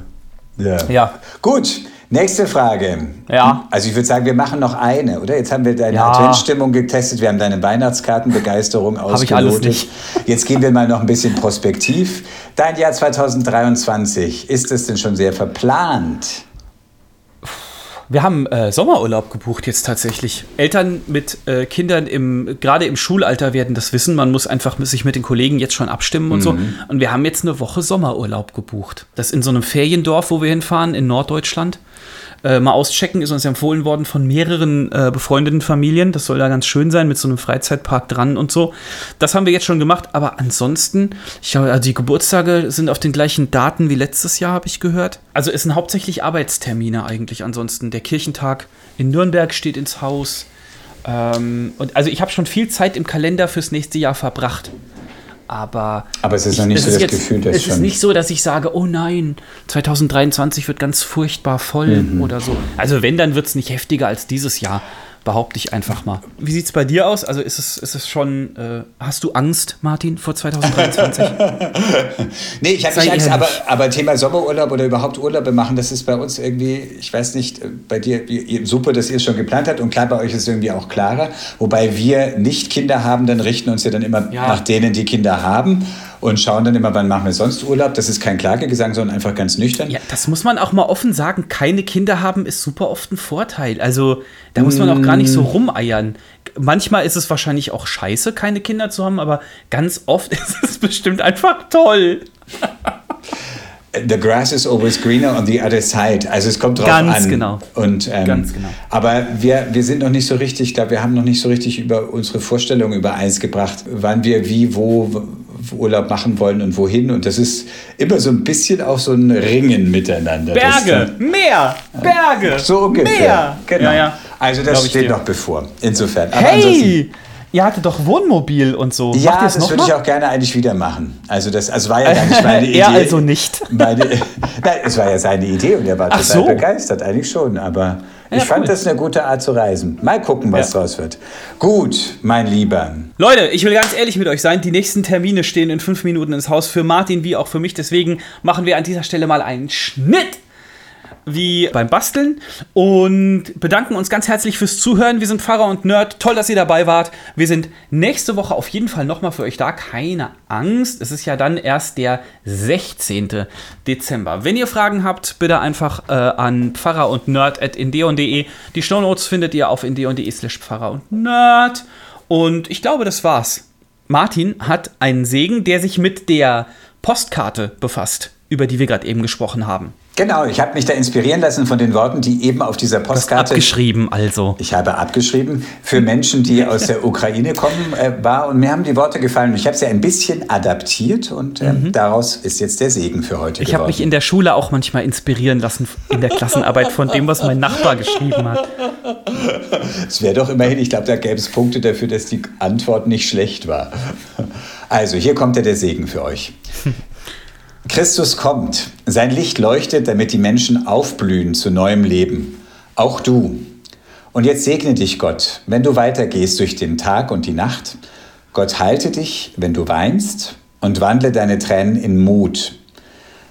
Ja. ja. Gut, Nächste Frage. Ja. Also ich würde sagen, wir machen noch eine, oder? Jetzt haben wir deine ja. Adventsstimmung getestet, wir haben deine Weihnachtskartenbegeisterung ausgelotet. Habe ich alles nicht. Jetzt gehen wir mal noch ein bisschen prospektiv. Dein Jahr 2023, ist es denn schon sehr verplant? Wir haben äh, Sommerurlaub gebucht jetzt tatsächlich. Eltern mit äh, Kindern im gerade im Schulalter werden das wissen. Man muss einfach sich mit den Kollegen jetzt schon abstimmen und mhm. so. Und wir haben jetzt eine Woche Sommerurlaub gebucht. Das in so einem Feriendorf, wo wir hinfahren in Norddeutschland äh, mal auschecken, ist uns empfohlen worden von mehreren äh, befreundeten Familien. Das soll da ganz schön sein mit so einem Freizeitpark dran und so. Das haben wir jetzt schon gemacht, aber ansonsten, ich glaube, also die Geburtstage sind auf den gleichen Daten wie letztes Jahr, habe ich gehört. Also es sind hauptsächlich Arbeitstermine eigentlich ansonsten. Der Kirchentag in Nürnberg steht ins Haus. Ähm, und also ich habe schon viel Zeit im Kalender fürs nächste Jahr verbracht. Aber, aber es ist noch nicht so das jetzt, Gefühl, dass es ist nicht so, dass ich sage, oh nein, 2023 wird ganz furchtbar voll mhm. oder so. Also wenn, dann wird es nicht heftiger als dieses Jahr behaupte ich einfach mal. Wie sieht es bei dir aus? Also ist es, ist es schon, äh, hast du Angst, Martin, vor 2023? nee, ich habe nicht Angst, aber, aber Thema Sommerurlaub oder überhaupt Urlaube machen, das ist bei uns irgendwie, ich weiß nicht, äh, bei dir super, dass ihr es schon geplant habt und klar, bei euch ist es irgendwie auch klarer. Wobei wir nicht Kinder haben, dann richten uns ja dann immer ja. nach denen, die Kinder haben und schauen dann immer, wann machen wir sonst Urlaub. Das ist kein Klagegesang, sondern einfach ganz nüchtern. Ja, das muss man auch mal offen sagen. Keine Kinder haben ist super oft ein Vorteil. Also da muss man auch gar nicht so mm. rumeiern. Manchmal ist es wahrscheinlich auch scheiße, keine Kinder zu haben, aber ganz oft ist es bestimmt einfach toll. The grass is always greener on the other side. Also es kommt drauf Ganz an. Genau. Und, ähm, Ganz genau. Aber wir, wir sind noch nicht so richtig, da wir haben noch nicht so richtig über unsere Vorstellungen übereins gebracht, wann wir wie, wo, Urlaub machen wollen und wohin. Und das ist immer so ein bisschen auch so ein Ringen miteinander. Berge, das, Meer, Berge, so ungefähr. Meer. Genau. Ja, ja. Also das steht noch bevor. Insofern. Aber hey! Ihr hattet doch Wohnmobil und so. Ja, das würde ich auch gerne eigentlich wieder machen. Also das also war ja gar nicht meine Idee. er also nicht. Meine, nein, es war ja seine Idee und er war Ach total so. begeistert, eigentlich schon. Aber ich ja, fand cool. das eine gute Art zu reisen. Mal gucken, was ja. draus wird. Gut, mein Lieber. Leute, ich will ganz ehrlich mit euch sein. Die nächsten Termine stehen in fünf Minuten ins Haus für Martin wie auch für mich. Deswegen machen wir an dieser Stelle mal einen Schnitt wie beim Basteln und bedanken uns ganz herzlich fürs Zuhören. Wir sind Pfarrer und Nerd. Toll, dass ihr dabei wart. Wir sind nächste Woche auf jeden Fall nochmal für euch da. Keine Angst. Es ist ja dann erst der 16. Dezember. Wenn ihr Fragen habt, bitte einfach äh, an pfarrer und nerd at indeon.de. Die Shownotes findet ihr auf indeon.de slash pfarrer und nerd. Und ich glaube, das war's. Martin hat einen Segen, der sich mit der Postkarte befasst, über die wir gerade eben gesprochen haben. Genau, ich habe mich da inspirieren lassen von den Worten, die eben auf dieser Postkarte. abgeschrieben, also. Ich habe abgeschrieben für Menschen, die aus der Ukraine kommen, äh, war und mir haben die Worte gefallen. Ich habe sie ein bisschen adaptiert und äh, mhm. daraus ist jetzt der Segen für heute. Ich habe mich in der Schule auch manchmal inspirieren lassen in der Klassenarbeit von dem, was mein Nachbar geschrieben hat. Es wäre doch immerhin, ich glaube, da gäbe es Punkte dafür, dass die Antwort nicht schlecht war. Also, hier kommt ja der Segen für euch. Christus kommt. Sein Licht leuchtet, damit die Menschen aufblühen zu neuem Leben. Auch du. Und jetzt segne dich Gott, wenn du weitergehst durch den Tag und die Nacht. Gott halte dich, wenn du weinst, und wandle deine Tränen in Mut.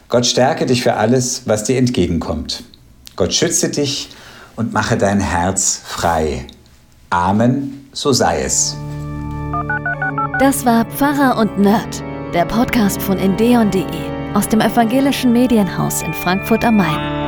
Gott stärke dich für alles, was dir entgegenkommt. Gott schütze dich und mache dein Herz frei. Amen, so sei es. Das war Pfarrer und Nerd, der Podcast von endeon.de aus dem evangelischen Medienhaus in Frankfurt am Main.